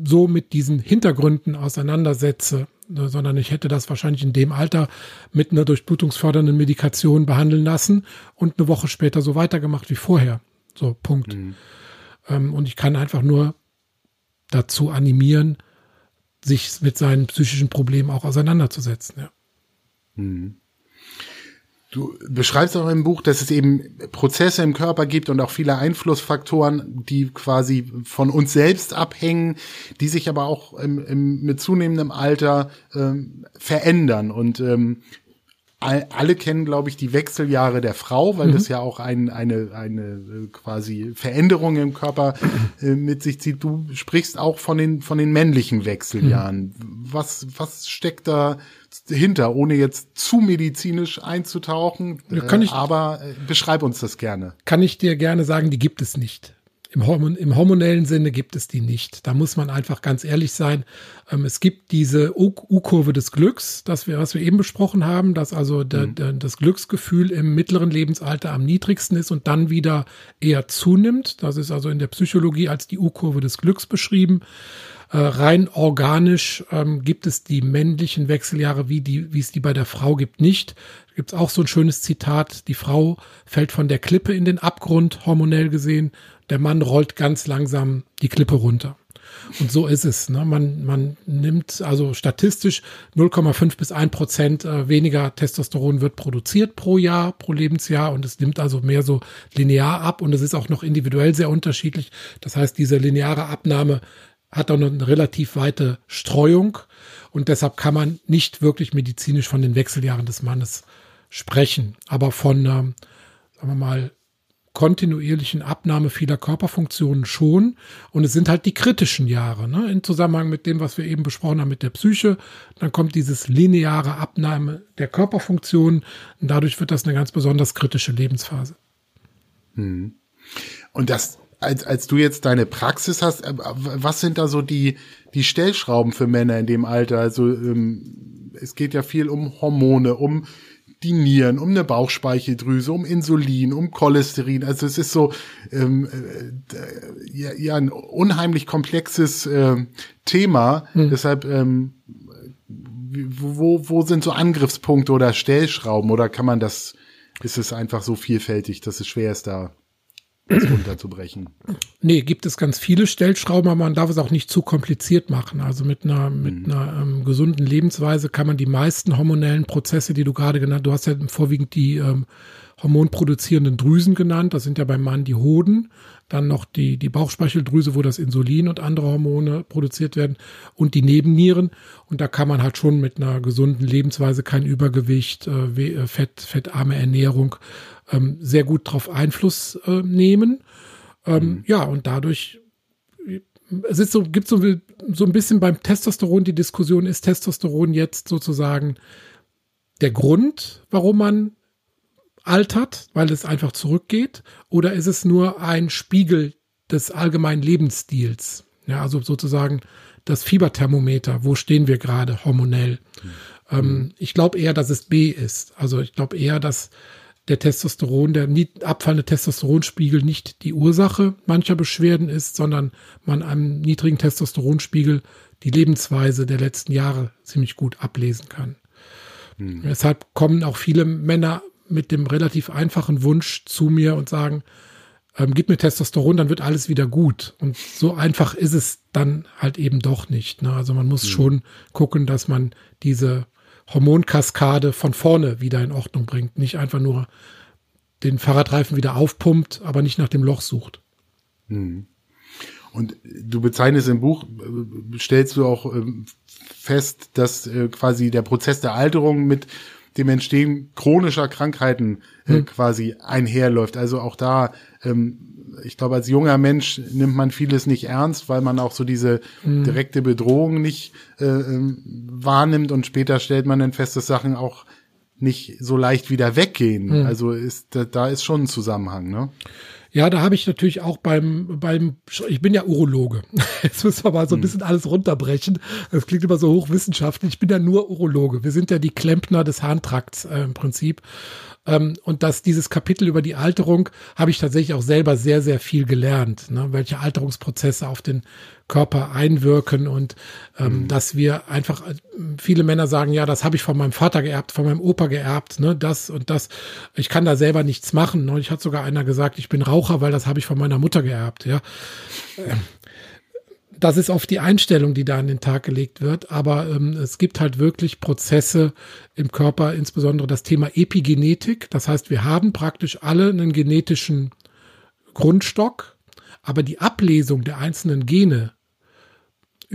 so mit diesen Hintergründen auseinandersetze, ne, sondern ich hätte das wahrscheinlich in dem Alter mit einer durchblutungsfördernden Medikation behandeln lassen und eine Woche später so weitergemacht wie vorher. So, Punkt. Mhm. Ähm, und ich kann einfach nur dazu animieren, sich mit seinen psychischen Problemen auch auseinanderzusetzen. Ja. Mhm. Du beschreibst auch im Buch, dass es eben Prozesse im Körper gibt und auch viele Einflussfaktoren, die quasi von uns selbst abhängen, die sich aber auch im, im, mit zunehmendem Alter ähm, verändern. Und ähm, alle kennen, glaube ich, die Wechseljahre der Frau, weil mhm. das ja auch ein, eine, eine äh, quasi Veränderung im Körper äh, mit sich zieht. Du sprichst auch von den, von den männlichen Wechseljahren. Mhm. Was, was steckt da hinter, ohne jetzt zu medizinisch einzutauchen? Kann ich, aber äh, beschreib uns das gerne. Kann ich dir gerne sagen, die gibt es nicht. Im, Hormon, Im hormonellen Sinne gibt es die nicht. Da muss man einfach ganz ehrlich sein. Ähm, es gibt diese U-Kurve des Glücks, das wir, was wir eben besprochen haben, dass also der, mhm. der, das Glücksgefühl im mittleren Lebensalter am niedrigsten ist und dann wieder eher zunimmt. Das ist also in der Psychologie als die U-Kurve des Glücks beschrieben. Äh, rein organisch ähm, gibt es die männlichen Wechseljahre, wie, die, wie es die bei der Frau gibt, nicht. Da gibt es auch so ein schönes Zitat, die Frau fällt von der Klippe in den Abgrund, hormonell gesehen, der Mann rollt ganz langsam die Klippe runter. Und so ist es. Ne? Man, man nimmt also statistisch 0,5 bis 1 Prozent äh, weniger Testosteron wird produziert pro Jahr, pro Lebensjahr und es nimmt also mehr so linear ab und es ist auch noch individuell sehr unterschiedlich. Das heißt, diese lineare Abnahme hat auch eine relativ weite Streuung und deshalb kann man nicht wirklich medizinisch von den Wechseljahren des Mannes sprechen, aber von, ähm, sagen wir mal, kontinuierlichen Abnahme vieler Körperfunktionen schon. Und es sind halt die kritischen Jahre, ne? im Zusammenhang mit dem, was wir eben besprochen haben mit der Psyche. Dann kommt dieses lineare Abnahme der Körperfunktionen und dadurch wird das eine ganz besonders kritische Lebensphase. Hm. Und das, als, als du jetzt deine Praxis hast, äh, was sind da so die, die Stellschrauben für Männer in dem Alter? Also ähm, es geht ja viel um Hormone, um die Nieren, um eine Bauchspeicheldrüse, um Insulin, um Cholesterin. Also es ist so ähm, äh, ja, ja ein unheimlich komplexes äh, Thema. Hm. Deshalb ähm, wo, wo sind so Angriffspunkte oder Stellschrauben oder kann man das, ist es einfach so vielfältig, dass es schwer ist, da das runterzubrechen. Nee, gibt es ganz viele Stellschrauben, aber man darf es auch nicht zu kompliziert machen. Also mit einer, mhm. mit einer ähm, gesunden Lebensweise kann man die meisten hormonellen Prozesse, die du gerade genannt, du hast ja vorwiegend die ähm, hormonproduzierenden Drüsen genannt, das sind ja beim Mann die Hoden, dann noch die, die Bauchspeicheldrüse, wo das Insulin und andere Hormone produziert werden und die Nebennieren. Und da kann man halt schon mit einer gesunden Lebensweise kein Übergewicht, äh, äh Fett, fettarme Ernährung ähm, sehr gut drauf Einfluss äh, nehmen. Ähm, mhm. Ja, und dadurch es ist so, gibt so, so ein bisschen beim Testosteron die Diskussion, ist Testosteron jetzt sozusagen der Grund, warum man altert, weil es einfach zurückgeht, oder ist es nur ein Spiegel des allgemeinen Lebensstils? Ja, also sozusagen das Fieberthermometer, wo stehen wir gerade hormonell? Mhm. Ähm, ich glaube eher, dass es B ist. Also ich glaube eher, dass der Testosteron, der abfallende Testosteronspiegel nicht die Ursache mancher Beschwerden ist, sondern man einem niedrigen Testosteronspiegel die Lebensweise der letzten Jahre ziemlich gut ablesen kann. Hm. Deshalb kommen auch viele Männer mit dem relativ einfachen Wunsch zu mir und sagen, ähm, gib mir Testosteron, dann wird alles wieder gut. Und so einfach ist es dann halt eben doch nicht. Ne? Also man muss hm. schon gucken, dass man diese Hormonkaskade von vorne wieder in Ordnung bringt. Nicht einfach nur den Fahrradreifen wieder aufpumpt, aber nicht nach dem Loch sucht. Hm. Und du bezeichnest im Buch, äh, stellst du auch ähm, fest, dass äh, quasi der Prozess der Alterung mit dem Entstehen chronischer Krankheiten äh, hm. quasi einherläuft. Also auch da ähm, ich glaube, als junger Mensch nimmt man vieles nicht ernst, weil man auch so diese mhm. direkte Bedrohung nicht äh, ähm, wahrnimmt und später stellt man dann fest, dass Sachen auch nicht so leicht wieder weggehen. Mhm. Also ist da, da ist schon ein Zusammenhang, ne? Ja, da habe ich natürlich auch beim, beim, ich bin ja Urologe. [laughs] Jetzt müssen wir mal so ein hm. bisschen alles runterbrechen. Das klingt immer so hochwissenschaftlich. Ich bin ja nur Urologe. Wir sind ja die Klempner des Harntrakts äh, im Prinzip. Ähm, und dass dieses Kapitel über die Alterung habe ich tatsächlich auch selber sehr, sehr viel gelernt, ne? welche Alterungsprozesse auf den Körper einwirken und ähm, mhm. dass wir einfach, viele Männer sagen, ja, das habe ich von meinem Vater geerbt, von meinem Opa geerbt, ne, das und das. Ich kann da selber nichts machen. Neulich hat sogar einer gesagt, ich bin Raucher, weil das habe ich von meiner Mutter geerbt, ja. Ähm, das ist oft die Einstellung, die da an den Tag gelegt wird. Aber ähm, es gibt halt wirklich Prozesse im Körper, insbesondere das Thema Epigenetik. Das heißt, wir haben praktisch alle einen genetischen Grundstock, aber die Ablesung der einzelnen Gene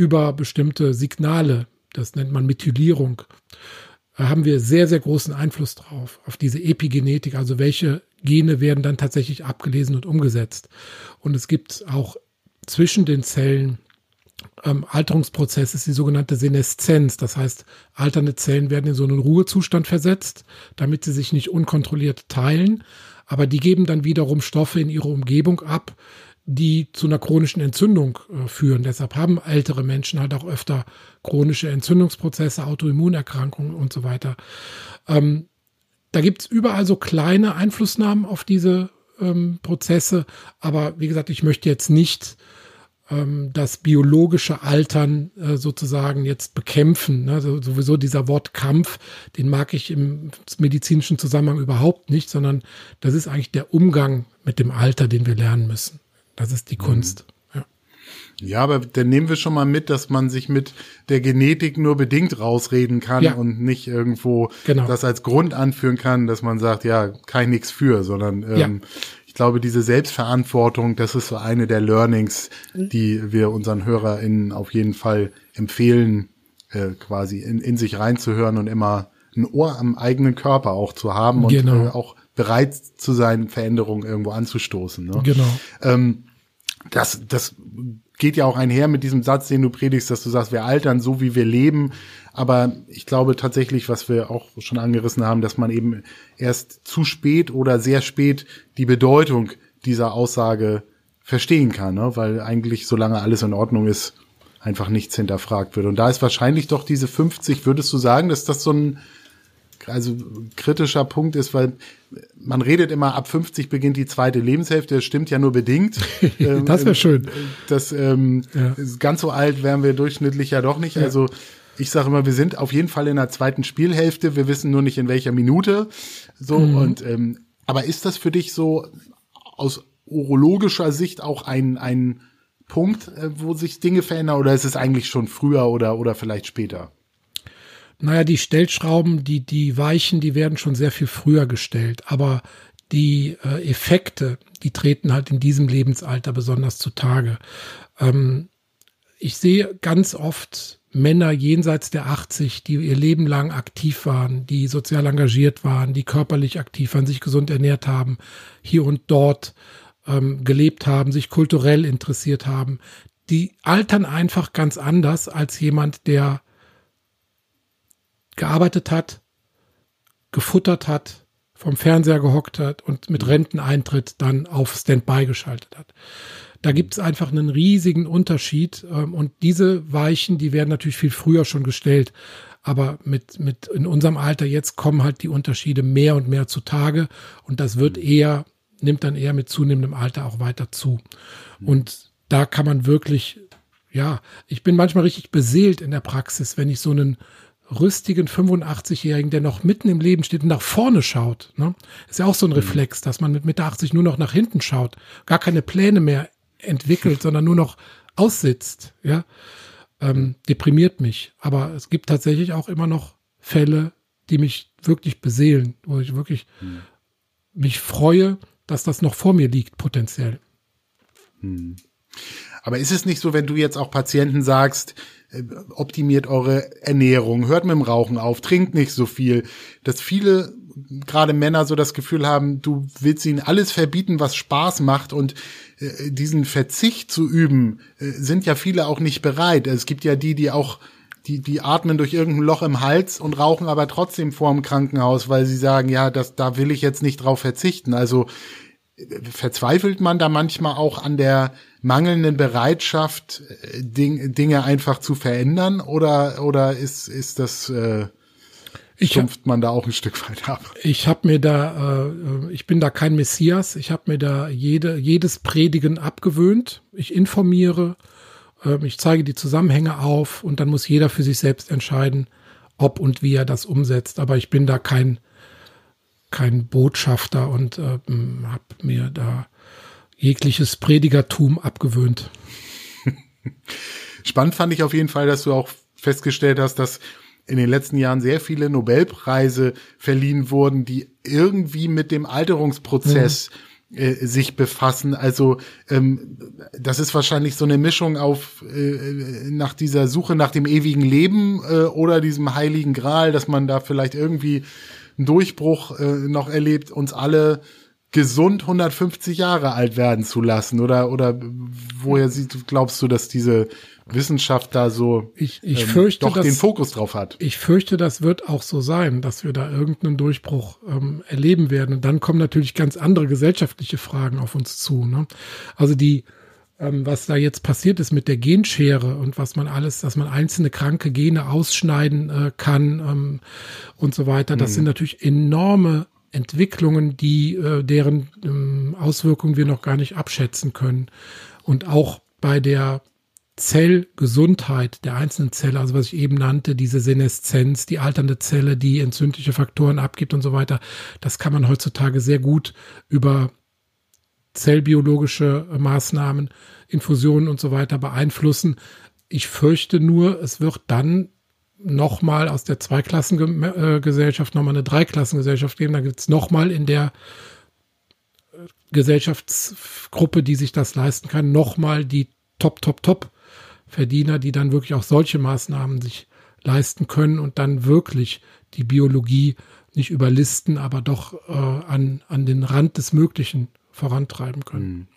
über bestimmte Signale, das nennt man Methylierung, haben wir sehr, sehr großen Einfluss drauf, auf diese Epigenetik, also welche Gene werden dann tatsächlich abgelesen und umgesetzt. Und es gibt auch zwischen den Zellen ähm, Alterungsprozess die sogenannte Seneszenz. Das heißt, alternde Zellen werden in so einen Ruhezustand versetzt, damit sie sich nicht unkontrolliert teilen. Aber die geben dann wiederum Stoffe in ihre Umgebung ab, die zu einer chronischen Entzündung äh, führen. Deshalb haben ältere Menschen halt auch öfter chronische Entzündungsprozesse, Autoimmunerkrankungen und so weiter. Ähm, da gibt's überall so kleine Einflussnahmen auf diese ähm, Prozesse. Aber wie gesagt, ich möchte jetzt nicht ähm, das biologische Altern äh, sozusagen jetzt bekämpfen. Ne? So, sowieso dieser Wort Kampf, den mag ich im medizinischen Zusammenhang überhaupt nicht, sondern das ist eigentlich der Umgang mit dem Alter, den wir lernen müssen. Das ist die mhm. Kunst. Ja, aber dann nehmen wir schon mal mit, dass man sich mit der Genetik nur bedingt rausreden kann ja. und nicht irgendwo genau. das als Grund anführen kann, dass man sagt, ja, kein nix für, sondern ähm, ja ich glaube, diese Selbstverantwortung, das ist so eine der Learnings, die wir unseren HörerInnen auf jeden Fall empfehlen, äh, quasi in, in sich reinzuhören und immer ein Ohr am eigenen Körper auch zu haben und genau. äh, auch bereit zu sein, Veränderungen irgendwo anzustoßen. Ne? Genau. Ähm, das, das geht ja auch einher mit diesem Satz, den du predigst, dass du sagst, wir altern so, wie wir leben. Aber ich glaube tatsächlich, was wir auch schon angerissen haben, dass man eben erst zu spät oder sehr spät die Bedeutung dieser Aussage verstehen kann, ne? weil eigentlich, solange alles in Ordnung ist, einfach nichts hinterfragt wird. Und da ist wahrscheinlich doch diese 50, würdest du sagen, dass das so ein also kritischer Punkt ist, weil man redet immer, ab 50 beginnt die zweite Lebenshälfte. Das stimmt ja nur bedingt. [laughs] das wäre ähm, schön. Das ähm, ja. ganz so alt wären wir durchschnittlich ja doch nicht. Ja. Also ich sage immer, wir sind auf jeden Fall in der zweiten Spielhälfte. Wir wissen nur nicht in welcher Minute. So mhm. und ähm, aber ist das für dich so aus urologischer Sicht auch ein ein Punkt, äh, wo sich Dinge verändern, oder ist es eigentlich schon früher oder oder vielleicht später? Naja, die Stellschrauben, die, die Weichen, die werden schon sehr viel früher gestellt. Aber die äh, Effekte, die treten halt in diesem Lebensalter besonders zutage. Ähm, ich sehe ganz oft Männer jenseits der 80, die ihr Leben lang aktiv waren, die sozial engagiert waren, die körperlich aktiv waren, sich gesund ernährt haben, hier und dort ähm, gelebt haben, sich kulturell interessiert haben. Die altern einfach ganz anders als jemand, der gearbeitet hat, gefuttert hat, vom Fernseher gehockt hat und mit Renteneintritt dann auf Standby geschaltet hat. Da gibt es einfach einen riesigen Unterschied ähm, und diese Weichen, die werden natürlich viel früher schon gestellt. Aber mit, mit in unserem Alter jetzt kommen halt die Unterschiede mehr und mehr zutage und das wird eher, nimmt dann eher mit zunehmendem Alter auch weiter zu. Und da kann man wirklich, ja, ich bin manchmal richtig beseelt in der Praxis, wenn ich so einen rüstigen 85-Jährigen, der noch mitten im Leben steht und nach vorne schaut. Ne? Ist ja auch so ein mhm. Reflex, dass man mit Mitte 80 nur noch nach hinten schaut, gar keine Pläne mehr entwickelt, [laughs] sondern nur noch aussitzt. Ja, ähm, deprimiert mich. Aber es gibt tatsächlich auch immer noch Fälle, die mich wirklich beseelen, wo ich wirklich mhm. mich freue, dass das noch vor mir liegt, potenziell. Mhm. Aber ist es nicht so, wenn du jetzt auch Patienten sagst, optimiert eure Ernährung, hört mit dem Rauchen auf, trinkt nicht so viel, dass viele gerade Männer so das Gefühl haben, du willst ihnen alles verbieten, was Spaß macht und äh, diesen Verzicht zu üben, äh, sind ja viele auch nicht bereit. Es gibt ja die, die auch die, die atmen durch irgendein Loch im Hals und rauchen aber trotzdem vorm Krankenhaus, weil sie sagen, ja, das, da will ich jetzt nicht drauf verzichten. Also verzweifelt man da manchmal auch an der mangelnden Bereitschaft, äh, Ding, Dinge einfach zu verändern oder, oder ist, ist das, äh, ich stumpft man da auch ein Stück weit ab? Ich habe mir da, äh, ich bin da kein Messias, ich habe mir da jede, jedes Predigen abgewöhnt. Ich informiere, Ähm, ich zeige die Zusammenhänge auf und dann muss jeder für sich selbst entscheiden, ob und wie er das umsetzt. Aber ich bin da kein, kein Botschafter und äh, habe mir da jegliches Predigertum abgewöhnt. [laughs] Spannend fand ich auf jeden Fall, dass du auch festgestellt hast, dass in den letzten Jahren sehr viele Nobelpreise verliehen wurden, die irgendwie mit dem Alterungsprozess mhm sich befassen. Also ähm, das ist wahrscheinlich so eine Mischung auf äh, nach dieser Suche nach dem ewigen Leben äh, oder diesem heiligen Gral, dass man da vielleicht irgendwie einen Durchbruch äh, noch erlebt, uns alle gesund 150 Jahre alt werden zu lassen oder oder woher sie, glaubst du, dass diese Wissenschaft da so ich, ich ähm, fürchte, doch den Fokus drauf hat? Ich fürchte, das wird auch so sein, dass wir da irgendeinen Durchbruch ähm, erleben werden und dann kommen natürlich ganz andere gesellschaftliche Fragen auf uns zu. Ne? Also die ähm, was da jetzt passiert ist mit der Genschere und was man alles, dass man einzelne kranke Gene ausschneiden äh, kann ähm, und so weiter, das mhm. sind natürlich enorme Entwicklungen, die äh, deren ähm, Auswirkungen wir noch gar nicht abschätzen können. Und auch bei der Zellgesundheit der einzelnen Zelle, also was ich eben nannte, diese Seneszenz, die alternde Zelle, die entzündliche Faktoren abgibt und so weiter, das kann man heutzutage sehr gut über zellbiologische Maßnahmen, Infusionen und so weiter beeinflussen. Ich fürchte nur, es wird dann nochmal aus der Zweiklassengesellschaft nochmal eine Dreiklassengesellschaft geben. Da gibt es nochmal in der äh, Gesellschaftsgruppe, die sich das leisten kann, nochmal die Top, Top, Top Verdiener, die dann wirklich auch solche Maßnahmen sich leisten können und dann wirklich die Biologie nicht überlisten, aber doch äh, an, an den Rand des Möglichen vorantreiben können. Mhm.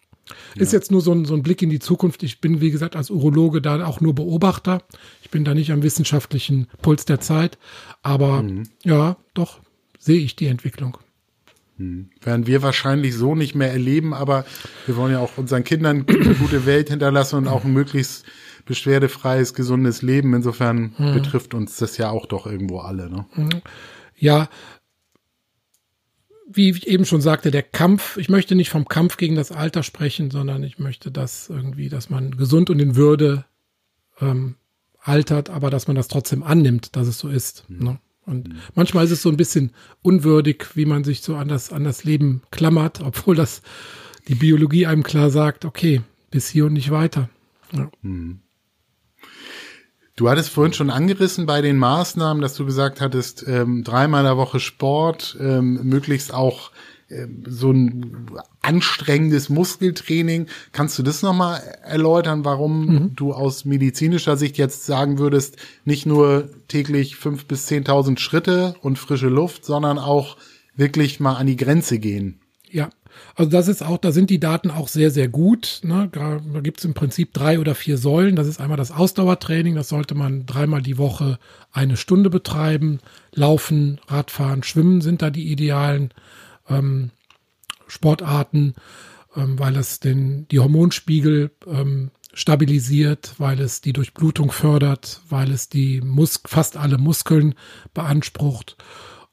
Ist ja. jetzt nur so ein, so ein Blick in die Zukunft. Ich bin, wie gesagt, als Urologe da auch nur Beobachter. Ich bin da nicht am wissenschaftlichen Puls der Zeit. Aber mhm. ja, doch sehe ich die Entwicklung. Mhm. Werden wir wahrscheinlich so nicht mehr erleben, aber wir wollen ja auch unseren Kindern eine gute Welt hinterlassen und auch ein möglichst beschwerdefreies, gesundes Leben. Insofern mhm. betrifft uns das ja auch doch irgendwo alle. Ne? Mhm. Ja, wie ich eben schon sagte, der Kampf, ich möchte nicht vom Kampf gegen das Alter sprechen, sondern ich möchte das irgendwie, dass man gesund und in Würde ähm, altert, aber dass man das trotzdem annimmt, dass es so ist. Mhm. Ne? Und mhm. manchmal ist es so ein bisschen unwürdig, wie man sich so an das, an das Leben klammert, obwohl das die Biologie einem klar sagt, okay, bis hier und nicht weiter. Ja. Mhm. Du hattest vorhin schon angerissen bei den Maßnahmen, dass du gesagt hattest, ähm, dreimal in der Woche Sport, ähm, möglichst auch ähm, so ein anstrengendes Muskeltraining. Kannst du das nochmal erläutern, warum mhm. du aus medizinischer Sicht jetzt sagen würdest, nicht nur täglich fünf bis zehntausend Schritte und frische Luft, sondern auch wirklich mal an die Grenze gehen? Ja, also das ist auch, da sind die Daten auch sehr, sehr gut. Ne? Da gibt es im Prinzip drei oder vier Säulen. Das ist einmal das Ausdauertraining, das sollte man dreimal die Woche eine Stunde betreiben. Laufen, Radfahren, Schwimmen sind da die idealen ähm, Sportarten, ähm, weil es den, die Hormonspiegel ähm, stabilisiert, weil es die Durchblutung fördert, weil es die Mus fast alle Muskeln beansprucht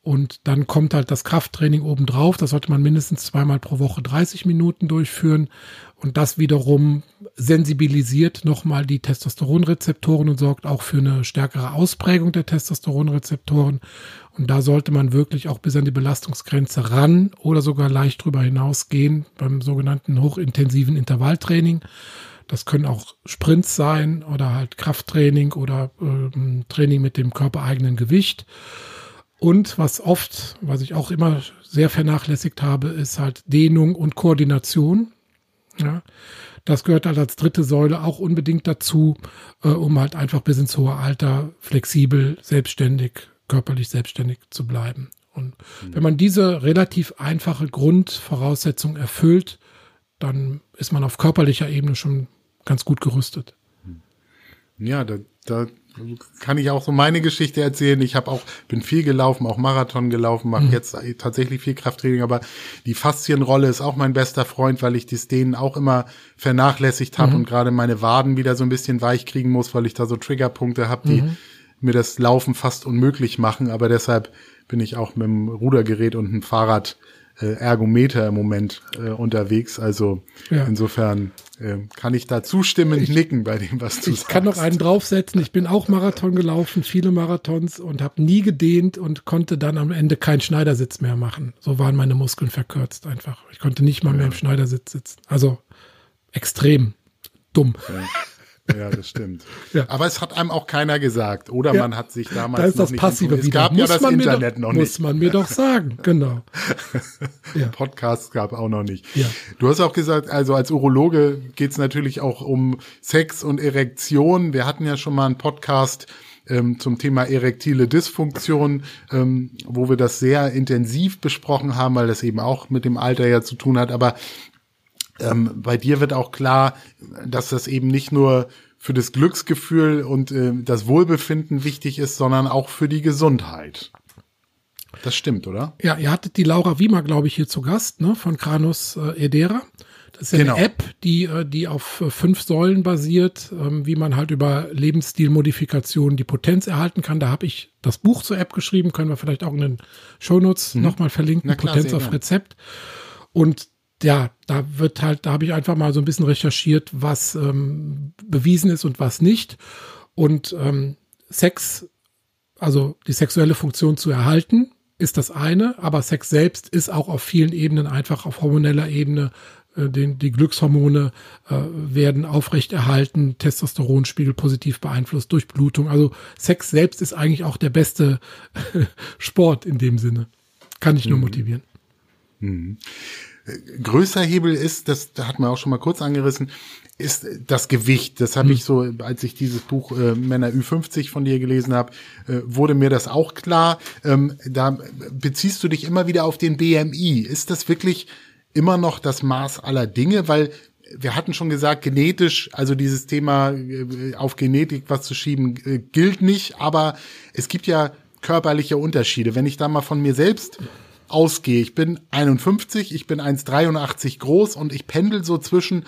und dann kommt halt das Krafttraining obendrauf. Das sollte man mindestens zweimal pro Woche 30 Minuten durchführen. Und das wiederum sensibilisiert nochmal die Testosteronrezeptoren und sorgt auch für eine stärkere Ausprägung der Testosteronrezeptoren. Und da sollte man wirklich auch bis an die Belastungsgrenze ran oder sogar leicht drüber hinausgehen beim sogenannten hochintensiven Intervalltraining. Das können auch Sprints sein oder halt Krafttraining oder äh, Training mit dem körpereigenen Gewicht. Und was oft, was ich auch immer sehr vernachlässigt habe, ist halt Dehnung und Koordination. Ja, das gehört halt als dritte Säule auch unbedingt dazu, äh, um halt einfach bis ins hohe Alter flexibel, selbstständig, körperlich selbstständig zu bleiben. Und mhm. wenn man diese relativ einfache Grundvoraussetzung erfüllt, dann ist man auf körperlicher Ebene schon ganz gut gerüstet. Ja, da, da kann ich auch so meine Geschichte erzählen. Ich habe auch bin viel gelaufen, auch Marathon gelaufen, mache mhm. jetzt tatsächlich viel Krafttraining, aber die Faszienrolle ist auch mein bester Freund, weil ich das denen auch immer vernachlässigt habe mhm. und gerade meine Waden wieder so ein bisschen weich kriegen muss, weil ich da so Triggerpunkte habe, die mhm. mir das Laufen fast unmöglich machen, aber deshalb bin ich auch mit dem Rudergerät und dem Fahrrad äh, Ergometer im Moment äh, unterwegs. Also Ja. insofern äh, kann ich da zustimmend nicken bei dem, was du Ich sagst. kann noch einen draufsetzen. Ich bin auch Marathon gelaufen, viele Marathons und habe nie gedehnt und konnte dann am Ende keinen Schneidersitz mehr machen. So waren meine Muskeln verkürzt einfach. Ich konnte nicht mal mehr im Schneidersitz sitzen. Also extrem dumm. Ja, das stimmt. [laughs] Ja. Aber es hat einem auch keiner gesagt. Oder Ja. man hat sich damals Da ist noch das nicht Passive. Es gab ja das Internet doch, noch Muss nicht. man mir doch sagen, genau. [laughs] Ja. Podcasts gab auch noch nicht. Ja. Du hast auch gesagt, also als Urologe geht's natürlich auch um Sex und Erektion. Wir hatten ja schon mal einen Podcast ähm, zum Thema erektile Dysfunktion, ähm, wo wir das sehr intensiv besprochen haben, weil das eben auch mit dem Alter ja zu tun hat. Aber ähm, bei dir wird auch klar, dass das eben nicht nur für das Glücksgefühl und äh, das Wohlbefinden wichtig ist, sondern auch für die Gesundheit. Das stimmt, oder? Ja, ihr hattet die Laura Wiemer, glaube ich, hier zu Gast, ne, von Kranus äh, Edera. Das ist ja Genau. eine App, die, äh, die auf äh, fünf Säulen basiert, ähm, wie man halt über Lebensstilmodifikationen die Potenz erhalten kann. Da habe ich das Buch zur App geschrieben, können wir vielleicht auch in den Shownotes noch nochmal verlinken, klar, Potenz auf. Rezept. Und ja, da wird halt, da habe ich einfach mal so ein bisschen recherchiert, was ähm, bewiesen ist und was nicht. Und ähm, Sex, also die sexuelle Funktion zu erhalten, ist das eine, aber Sex selbst ist auch auf vielen Ebenen einfach auf hormoneller Ebene. äh, Den, die Glückshormone äh, werden aufrechterhalten, Testosteronspiegel positiv beeinflusst, Durchblutung. Also Sex selbst ist eigentlich auch der beste [laughs] Sport in dem Sinne. Kann ich nur motivieren. Größer Hebel ist, das da hat man auch schon mal kurz angerissen, ist das Gewicht. Das habe ich so, als ich dieses Buch äh, Männer Ü50 von dir gelesen habe, äh, wurde mir das auch klar. Ähm, da beziehst du dich immer wieder auf den BMI. Ist das wirklich immer noch das Maß aller Dinge? Weil wir hatten schon gesagt, genetisch, also dieses Thema äh, auf Genetik was zu schieben, äh, gilt nicht, aber es gibt ja körperliche Unterschiede. Wenn ich da mal von mir selbst ausgehe, ich bin 51, ich bin 1,83 groß und ich pendel so zwischen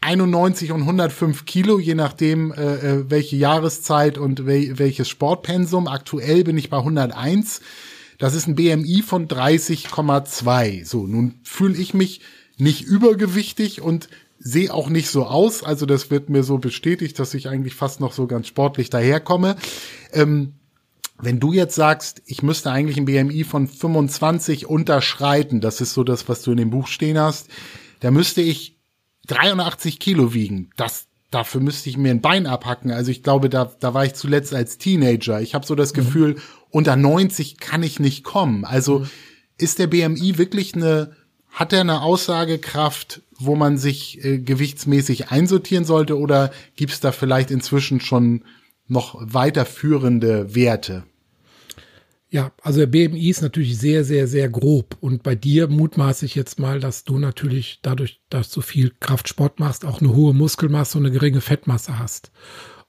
91 und 105 Kilo, je nachdem, äh, äh, welche Jahreszeit und wel welches Sportpensum. Aktuell bin ich bei 101. Das ist ein BMI von 30,2. So, nun fühle ich mich nicht übergewichtig und sehe auch nicht so aus. Also das wird mir so bestätigt, dass ich eigentlich fast noch so ganz sportlich daherkomme. Ähm, wenn du jetzt sagst, ich müsste eigentlich ein BMI von 25 unterschreiten, das ist so das, was du in dem Buch stehen hast, da müsste ich 83 Kilo wiegen. Das, dafür müsste ich mir ein Bein abhacken. Also ich glaube, da, da war ich zuletzt als Teenager. Ich habe so das Gefühl, unter 90 kann ich nicht kommen. Also ist der BMI wirklich eine, hat er eine Aussagekraft, wo man sich äh, gewichtsmäßig einsortieren sollte oder gibt's da vielleicht inzwischen schon noch weiterführende Werte? Ja, also der BMI ist natürlich sehr, sehr, sehr grob. Und bei dir mutmaße ich jetzt mal, dass du natürlich dadurch, dass du viel Kraftsport machst, auch eine hohe Muskelmasse und eine geringe Fettmasse hast.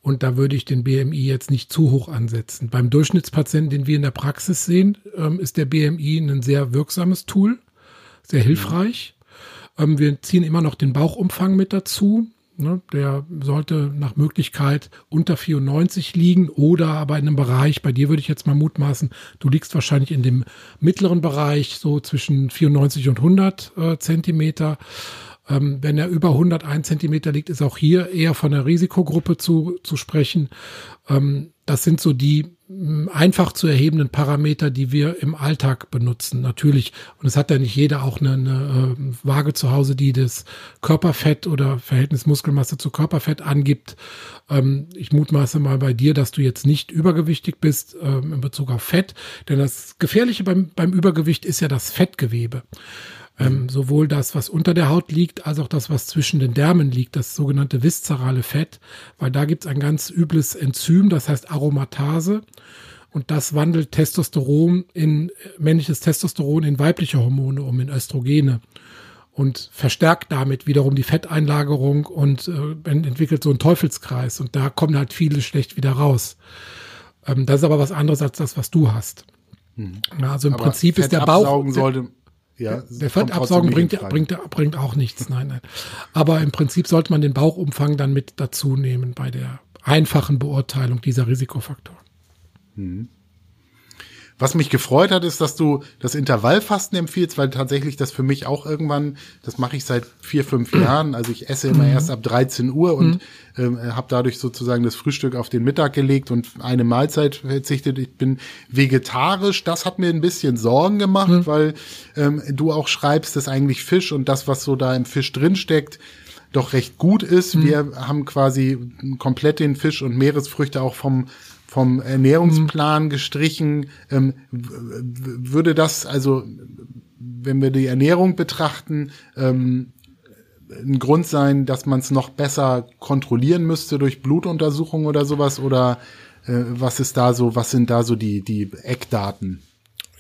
Und da würde ich den BMI jetzt nicht zu hoch ansetzen. Beim Durchschnittspatienten, den wir in der Praxis sehen, ähm, ist der BMI ein sehr wirksames Tool, sehr hilfreich. Ähm, wir ziehen immer noch den Bauchumfang mit dazu. Ne, der sollte nach Möglichkeit unter 94 liegen oder aber in einem Bereich, bei dir würde ich jetzt mal mutmaßen, du liegst wahrscheinlich in dem mittleren Bereich, so zwischen 94 und 100 äh, Zentimeter. Ähm, wenn er über 101 Zentimeter liegt, ist auch hier eher von der Risikogruppe zu, zu sprechen. Ähm, das sind so die mh, einfach zu erhebenden Parameter, die wir im Alltag benutzen. Natürlich, und es hat ja nicht jeder auch eine, eine äh, Waage zu Hause, die das Körperfett oder Verhältnis Muskelmasse zu Körperfett angibt. Ähm, ich mutmaße mal bei dir, dass du jetzt nicht übergewichtig bist ähm, in Bezug auf Fett. Denn das Gefährliche beim, beim Übergewicht ist ja das Fettgewebe. Ähm, sowohl das, was unter der Haut liegt, als auch das, was zwischen den Därmen liegt, das sogenannte viszerale Fett, weil da gibt's ein ganz übles Enzym, das heißt Aromatase. Und das wandelt Testosteron in männliches Testosteron in weibliche Hormone um, in Östrogene. Und verstärkt damit wiederum die Fetteinlagerung und äh, entwickelt so einen Teufelskreis. Und da kommen halt viele schlecht wieder raus. Ähm, das ist aber was anderes als das, was du hast. Ja, also im Aber Prinzip ist Fett der Bauch. sollte, ja, Der Fettabsaugen trotzdem bringt, bringt, bringt auch nichts, nein, nein. Aber im Prinzip sollte man den Bauchumfang dann mit dazu nehmen bei der einfachen Beurteilung dieser Risikofaktoren. Was mich gefreut hat, ist, dass du das Intervallfasten empfiehlst, weil tatsächlich das für mich auch irgendwann, das mache ich seit vier, fünf [clears throat] Jahren. Also ich esse immer mhm. erst ab 13 Uhr und mhm. äh, habe dadurch sozusagen das Frühstück auf den Mittag gelegt und eine Mahlzeit verzichtet. Ich bin vegetarisch. Das hat mir ein bisschen Sorgen gemacht, mhm. weil ähm, du auch schreibst, dass eigentlich Fisch und das, was so da im Fisch drinsteckt, doch recht gut ist. Mhm. Wir haben quasi komplett den Fisch und Meeresfrüchte auch vom vom Ernährungsplan gestrichen. Ähm, würde das also, wenn wir die Ernährung betrachten, ähm, ein Grund sein, dass man es noch besser kontrollieren müsste durch Blutuntersuchungen oder sowas? Oder äh, was ist da so, was sind da so die, die Eckdaten?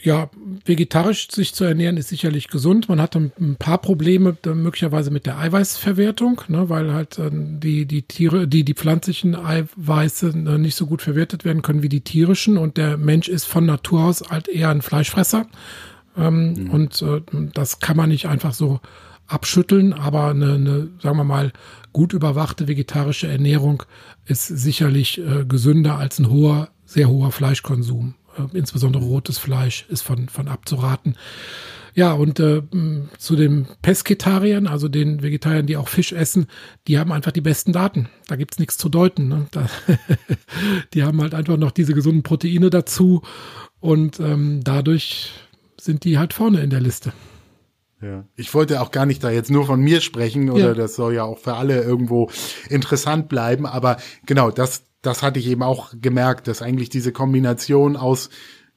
Ja, vegetarisch sich zu ernähren ist sicherlich gesund. Man hat ein paar Probleme möglicherweise mit der Eiweißverwertung, ne, weil halt äh, die, die Tiere, die, die pflanzlichen Eiweiße äh, nicht so gut verwertet werden können wie die tierischen. Und der Mensch ist von Natur aus halt eher ein Fleischfresser. Ähm, mhm. Und äh, das kann man nicht einfach so abschütteln, aber eine, eine, sagen wir mal, gut überwachte vegetarische Ernährung ist sicherlich äh, gesünder als ein hoher, sehr hoher Fleischkonsum. Äh, insbesondere rotes Fleisch ist von, von abzuraten. Ja, und äh, zu den Pesketariern, also den Vegetariern, die auch Fisch essen, die haben einfach die besten Daten. Da gibt's nichts zu deuten. Ne? Da, [laughs] die haben halt einfach noch diese gesunden Proteine dazu und ähm, dadurch sind die halt vorne in der Liste. Ja. Ich wollte auch gar nicht da jetzt nur von mir sprechen oder ja. das soll ja auch für alle irgendwo interessant bleiben, aber genau, das, das hatte ich eben auch gemerkt, dass eigentlich diese Kombination aus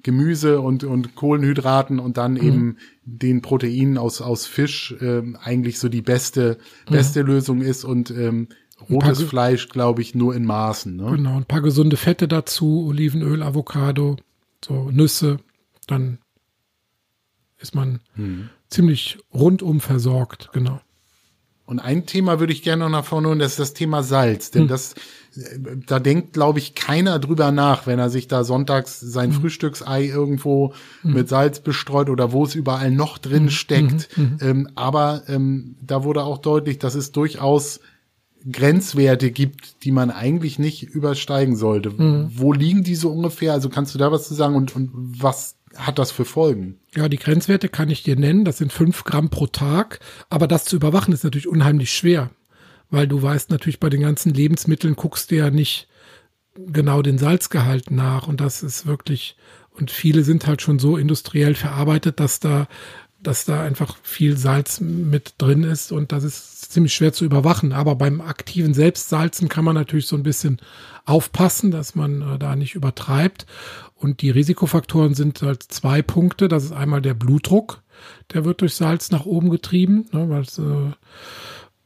Gemüse und, und Kohlenhydraten und dann mhm. eben den Proteinen aus, aus Fisch ähm, eigentlich so die beste, beste ja. Lösung ist und ähm, rotes Fleisch, glaube ich, nur in Maßen. Ne? Genau, ein paar gesunde Fette dazu, Olivenöl, Avocado, so Nüsse, dann ist man mhm. ziemlich rundum versorgt, genau. Und ein Thema würde ich gerne noch nach vorne holen, das ist das Thema Salz. Denn hm. das, da denkt, glaube ich, keiner drüber nach, wenn er sich da sonntags sein hm. Frühstücksei irgendwo hm. mit Salz bestreut oder wo es überall noch drin hm. steckt. Hm. Hm. Ähm, aber ähm, da wurde auch deutlich, dass es durchaus Grenzwerte gibt, die man eigentlich nicht übersteigen sollte. Wo liegen die so ungefähr? Also kannst du da was zu sagen und, und was hat das für Folgen? Ja, die Grenzwerte kann ich dir nennen. Das sind fünf Gramm pro Tag. Aber das zu überwachen ist natürlich unheimlich schwer. Weil du weißt natürlich bei den ganzen Lebensmitteln guckst du ja nicht genau den Salzgehalt nach. Und das ist wirklich, und viele sind halt schon so industriell verarbeitet, dass da, dass da einfach viel Salz mit drin ist. Und das ist ziemlich schwer zu überwachen. Aber beim aktiven Selbstsalzen kann man natürlich so ein bisschen aufpassen, dass man äh, da nicht übertreibt. Und die Risikofaktoren sind halt zwei Punkte. Das ist einmal der Blutdruck, der wird durch Salz nach oben getrieben, ne, weil äh,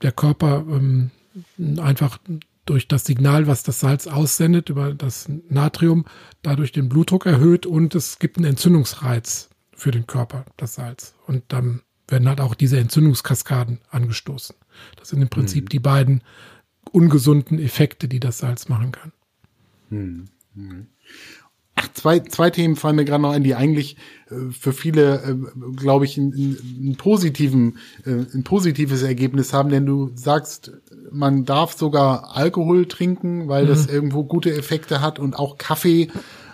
der Körper ähm, einfach durch das Signal, was das Salz aussendet, über das Natrium, dadurch den Blutdruck erhöht und es gibt einen Entzündungsreiz für den Körper, das Salz. Und dann werden halt auch diese Entzündungskaskaden angestoßen. Das sind im Prinzip mhm. die beiden ungesunden Effekte, die das Salz machen kann. Mhm. mhm. Ach, zwei, zwei Themen fallen mir gerade noch ein, die eigentlich äh, für viele, äh, glaube ich, ein, positiven, äh, ein positives Ergebnis haben, denn du sagst, man darf sogar Alkohol trinken, weil mhm. das irgendwo gute Effekte hat und auch Kaffee.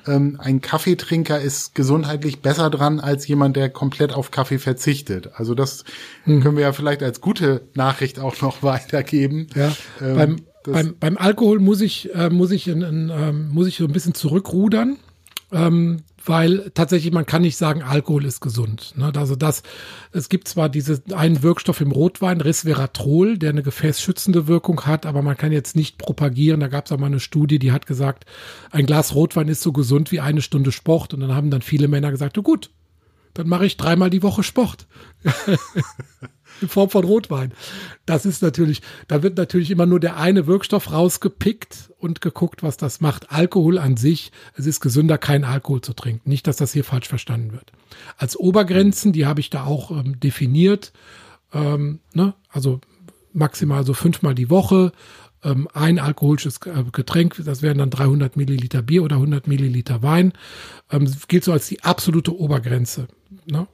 Ähm, ein Kaffeetrinker ist gesundheitlich besser dran als jemand, der komplett auf Kaffee verzichtet. Also das mhm. können wir ja vielleicht als gute Nachricht auch noch [laughs] weitergeben. Ja, ähm, beim, beim, beim Alkohol muss ich, äh, muss ich, in, in, ähm, muss ich so ein bisschen zurückrudern ähm, weil tatsächlich man kann nicht sagen, Alkohol ist gesund. Ne? Also das, es gibt zwar diese einen Wirkstoff im Rotwein, Resveratrol, der eine gefäßschützende Wirkung hat, aber man kann jetzt nicht propagieren. Da gab es auch mal eine Studie, die hat gesagt, ein Glas Rotwein ist so gesund wie eine Stunde Sport. Und dann haben dann viele Männer gesagt, du gut, dann mache ich dreimal die Woche Sport. [laughs] in Form von Rotwein. Das ist natürlich, da wird natürlich immer nur der eine Wirkstoff rausgepickt und geguckt, was das macht. Alkohol an sich, es ist gesünder, kein Alkohol zu trinken. Nicht, dass das hier falsch verstanden wird. Als Obergrenzen, die habe ich da auch ähm, definiert. Ähm, ne? Also maximal so fünfmal die Woche. Ähm, ein alkoholisches äh, Getränk, das wären dann 300 Milliliter Bier oder 100 Milliliter Wein, ähm, gilt so als die absolute Obergrenze. Ne?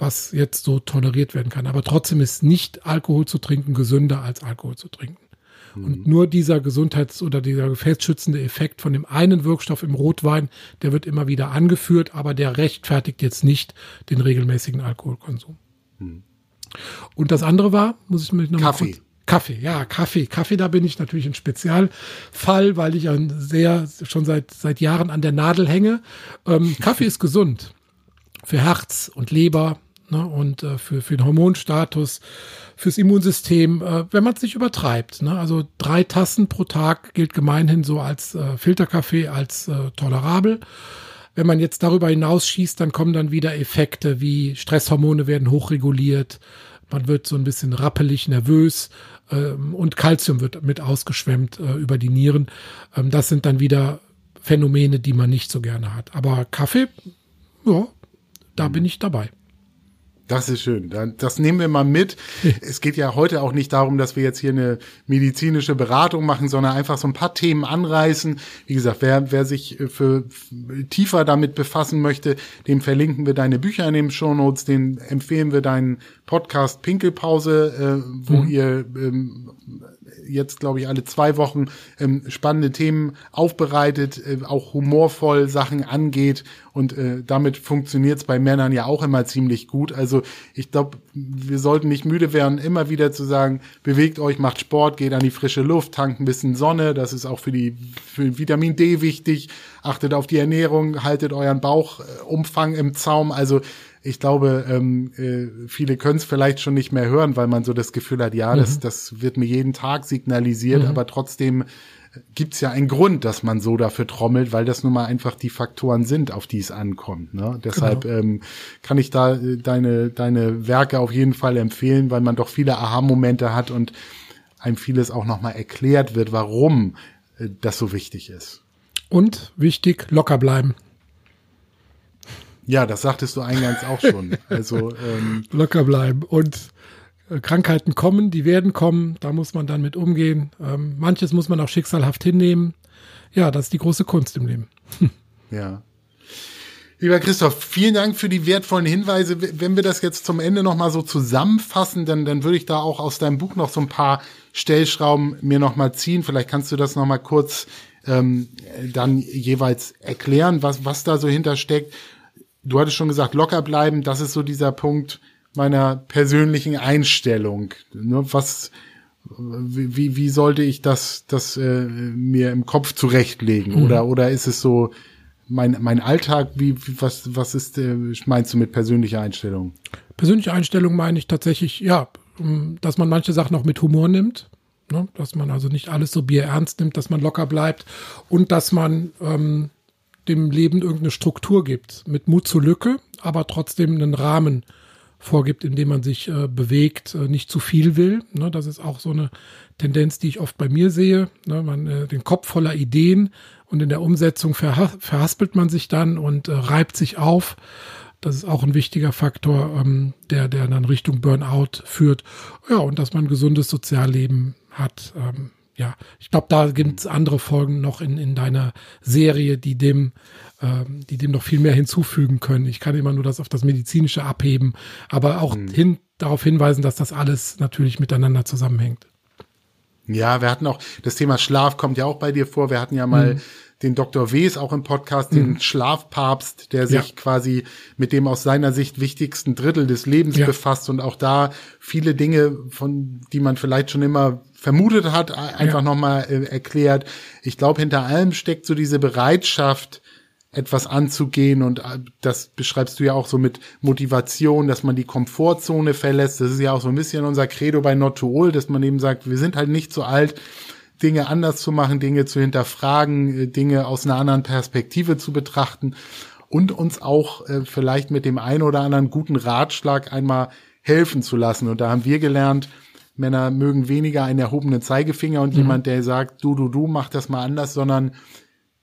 Was jetzt so toleriert werden kann. Aber trotzdem ist nicht Alkohol zu trinken gesünder als Alkohol zu trinken. Mhm. Und nur dieser Gesundheits- oder dieser gefäßschützende Effekt von dem einen Wirkstoff im Rotwein, der wird immer wieder angeführt, aber der rechtfertigt jetzt nicht den regelmäßigen Alkoholkonsum. Mhm. Und das andere war, muss ich mir noch Kaffee. Kaffee, ja, Kaffee. Kaffee, da bin ich natürlich ein Spezialfall, weil ich ein sehr, schon seit, seit Jahren an der Nadel hänge. Ähm, Kaffee ist gesund für Herz und Leber ne, und äh, für, für den Hormonstatus, fürs Immunsystem, äh, wenn man es nicht übertreibt. Ne? Also drei Tassen pro Tag gilt gemeinhin so als äh, Filterkaffee als äh, tolerabel. Wenn man jetzt darüber hinaus schießt, dann kommen dann wieder Effekte wie Stresshormone werden hochreguliert, man wird so ein bisschen rappelig, nervös ähm, und Kalzium wird mit ausgeschwemmt äh, über die Nieren. Ähm, das sind dann wieder Phänomene, die man nicht so gerne hat. Aber Kaffee, ja, da bin ich dabei. Das ist schön. Das nehmen wir mal mit. [laughs] Es geht ja heute auch nicht darum, dass wir jetzt hier eine medizinische Beratung machen, sondern einfach so ein paar Themen anreißen. Wie gesagt, wer, wer sich für tiefer damit befassen möchte, dem verlinken wir deine Bücher in den Shownotes, den empfehlen wir deinen Podcast Pinkelpause, äh, wo mhm. ihr ähm, jetzt, glaube ich, alle zwei Wochen ähm, spannende Themen aufbereitet, äh, auch humorvoll Sachen angeht und äh, damit funktioniert es bei Männern ja auch immer ziemlich gut. Also ich glaube, wir sollten nicht müde werden, immer wieder zu sagen, bewegt euch, macht Sport, geht an die frische Luft, tankt ein bisschen Sonne, das ist auch für die für Vitamin D wichtig, achtet auf die Ernährung, haltet euren Bauchumfang im Zaum. Also ich glaube, ähm, äh, viele können es vielleicht schon nicht mehr hören, weil man so das Gefühl hat, ja, mhm. das, das wird mir jeden Tag signalisiert, mhm. aber trotzdem gibt's ja einen Grund, dass man so dafür trommelt, weil das nun mal einfach die Faktoren sind, auf die es ankommt. Ne? Deshalb genau. ähm, kann ich da äh, deine, deine Werke auf jeden Fall empfehlen, weil man doch viele Aha-Momente hat und einem vieles auch nochmal erklärt wird, warum äh, das so wichtig ist. Und wichtig, locker bleiben. Ja, das sagtest du eingangs auch schon. Also ähm, locker bleiben und äh, Krankheiten kommen, die werden kommen, da muss man dann mit umgehen. Ähm, manches muss man auch schicksalhaft hinnehmen. Ja, das ist die große Kunst im Leben. [laughs] ja. Lieber Christoph, vielen Dank für die wertvollen Hinweise. Wenn wir das jetzt zum Ende nochmal so zusammenfassen, dann, dann würde ich da auch aus deinem Buch noch so ein paar Stellschrauben mir nochmal ziehen. Vielleicht kannst du das nochmal kurz ähm, dann jeweils erklären, was, was da so hintersteckt du hattest schon gesagt, locker bleiben, das ist so dieser Punkt meiner persönlichen Einstellung. Ne, was, wie, wie sollte ich das, das äh, mir im Kopf zurechtlegen? Mhm. Oder, oder ist es so mein, mein Alltag? Wie, was, was ist, äh, meinst du mit persönlicher Einstellung? Persönliche Einstellung meine ich tatsächlich, ja, dass man manche Sachen auch mit Humor nimmt. Ne? Dass man also nicht alles so bierernst nimmt, dass man locker bleibt und dass man ähm, dem Leben irgendeine Struktur gibt, mit Mut zur Lücke, aber trotzdem einen Rahmen vorgibt, in dem man sich äh, bewegt, äh, nicht zu viel will. Ne, das ist auch so eine Tendenz, die ich oft bei mir sehe. Ne, man äh, den Kopf voller Ideen und in der Umsetzung verha verhaspelt man sich dann und äh, reibt sich auf. Das ist auch ein wichtiger Faktor, ähm, der, der dann Richtung Burnout führt. Ja, und dass man ein gesundes Sozialleben hat. Ähm, ja, ich glaube, da gibt es andere Folgen noch in, in deiner Serie, die dem, ähm, die dem noch viel mehr hinzufügen können. Ich kann immer nur das auf das Medizinische abheben, aber auch mhm. hin, darauf hinweisen, dass das alles natürlich miteinander zusammenhängt. Ja, wir hatten auch, das Thema Schlaf kommt ja auch bei dir vor. Wir hatten ja mal mhm. den Dr. Ws auch im Podcast, den mhm. Schlafpapst, der sich ja. quasi mit dem aus seiner Sicht wichtigsten Drittel des Lebens ja. befasst und auch da viele Dinge, von die man vielleicht schon immer vermutet hat, einfach ja. nochmal äh, erklärt. Ich glaube, hinter allem steckt so diese Bereitschaft, etwas anzugehen und äh, das beschreibst du ja auch so mit Motivation, dass man die Komfortzone verlässt. Das ist ja auch so ein bisschen unser Credo bei Not to All, dass man eben sagt, wir sind halt nicht so alt, Dinge anders zu machen, Dinge zu hinterfragen, äh, Dinge aus einer anderen Perspektive zu betrachten und uns auch äh, vielleicht mit dem einen oder anderen guten Ratschlag einmal helfen zu lassen. Und da haben wir gelernt, Männer mögen weniger einen erhobenen Zeigefinger und mhm. jemand, der sagt, du, du, du, mach das mal anders, sondern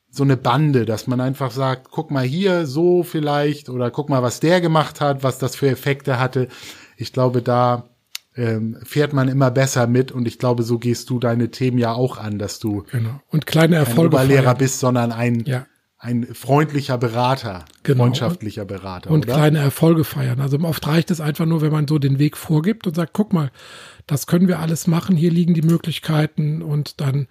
so eine Bande, dass man einfach sagt, guck mal hier, so vielleicht, oder guck mal, was der gemacht hat, was das für Effekte hatte. Ich glaube, da ähm, fährt man immer besser mit und ich glaube, so gehst du deine Themen ja auch an, dass du genau. und kleine Erfolge kein Lehrer bist, sondern ein, ja. Ein freundlicher Berater, genau. freundschaftlicher Berater. Und oder? kleine Erfolge feiern. Also oft reicht es einfach nur, wenn man so den Weg vorgibt und sagt, guck mal, das können wir alles machen, hier liegen die Möglichkeiten und dann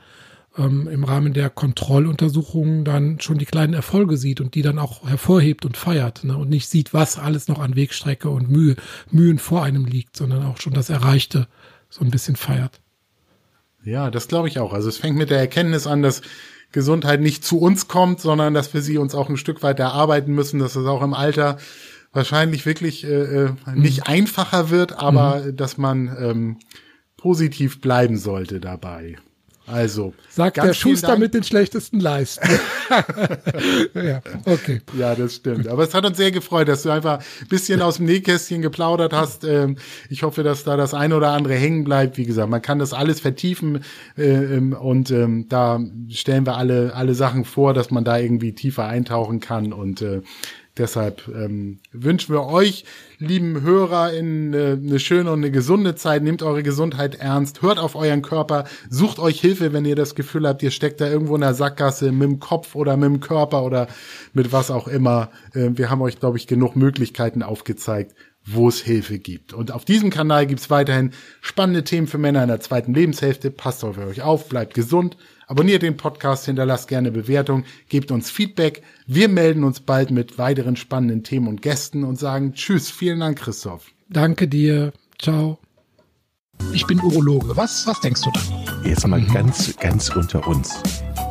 ähm, im Rahmen der Kontrolluntersuchungen dann schon die kleinen Erfolge sieht und die dann auch hervorhebt und feiert ne? und nicht sieht, was alles noch an Wegstrecke und Mühe, Mühen vor einem liegt, sondern auch schon das Erreichte so ein bisschen feiert. Ja, das glaube ich auch. Also es fängt mit der Erkenntnis an, dass Gesundheit nicht zu uns kommt, sondern dass wir sie uns auch ein Stück weit erarbeiten müssen, dass es auch im Alter wahrscheinlich wirklich äh, äh nicht mhm. einfacher wird, aber mhm. dass man ähm, positiv bleiben sollte dabei. Also. Sagt der Schuster mit den schlechtesten Leisten. [laughs] ja, okay. Ja, das stimmt. Aber es hat uns sehr gefreut, dass du einfach ein bisschen aus dem Nähkästchen geplaudert hast. Ähm, ich hoffe, dass da das eine oder andere hängen bleibt. Wie gesagt, man kann das alles vertiefen äh, ähm, und ähm, da stellen wir alle, alle Sachen vor, dass man da irgendwie tiefer eintauchen kann und äh, Deshalb ähm, wünschen wir euch, lieben Hörer, in äh, eine schöne und eine gesunde Zeit. Nehmt eure Gesundheit ernst, hört auf euren Körper, sucht euch Hilfe, wenn ihr das Gefühl habt, ihr steckt da irgendwo in der Sackgasse mit dem Kopf oder mit dem Körper oder mit was auch immer. Äh, wir haben euch, glaube ich, genug Möglichkeiten aufgezeigt, wo es Hilfe gibt. Und auf diesem Kanal gibt's weiterhin spannende Themen für Männer in der zweiten Lebenshälfte. Passt auf euch auf, bleibt gesund. Abonniert den Podcast, hinterlasst gerne Bewertung, gebt uns Feedback. Wir melden uns bald mit weiteren spannenden Themen und Gästen und sagen Tschüss. Vielen Dank, Christoph. Danke dir. Ciao. Ich bin Urologe. Was, was denkst du da? Jetzt mal mhm. ganz, ganz unter uns.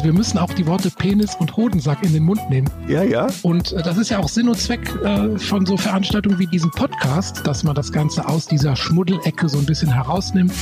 Wir müssen auch die Worte Penis und Hodensack in den Mund nehmen. Ja, ja. Und äh, das ist ja auch Sinn und Zweck äh, von so Veranstaltungen wie diesem Podcast, dass man das Ganze aus dieser Schmuddelecke so ein bisschen herausnimmt.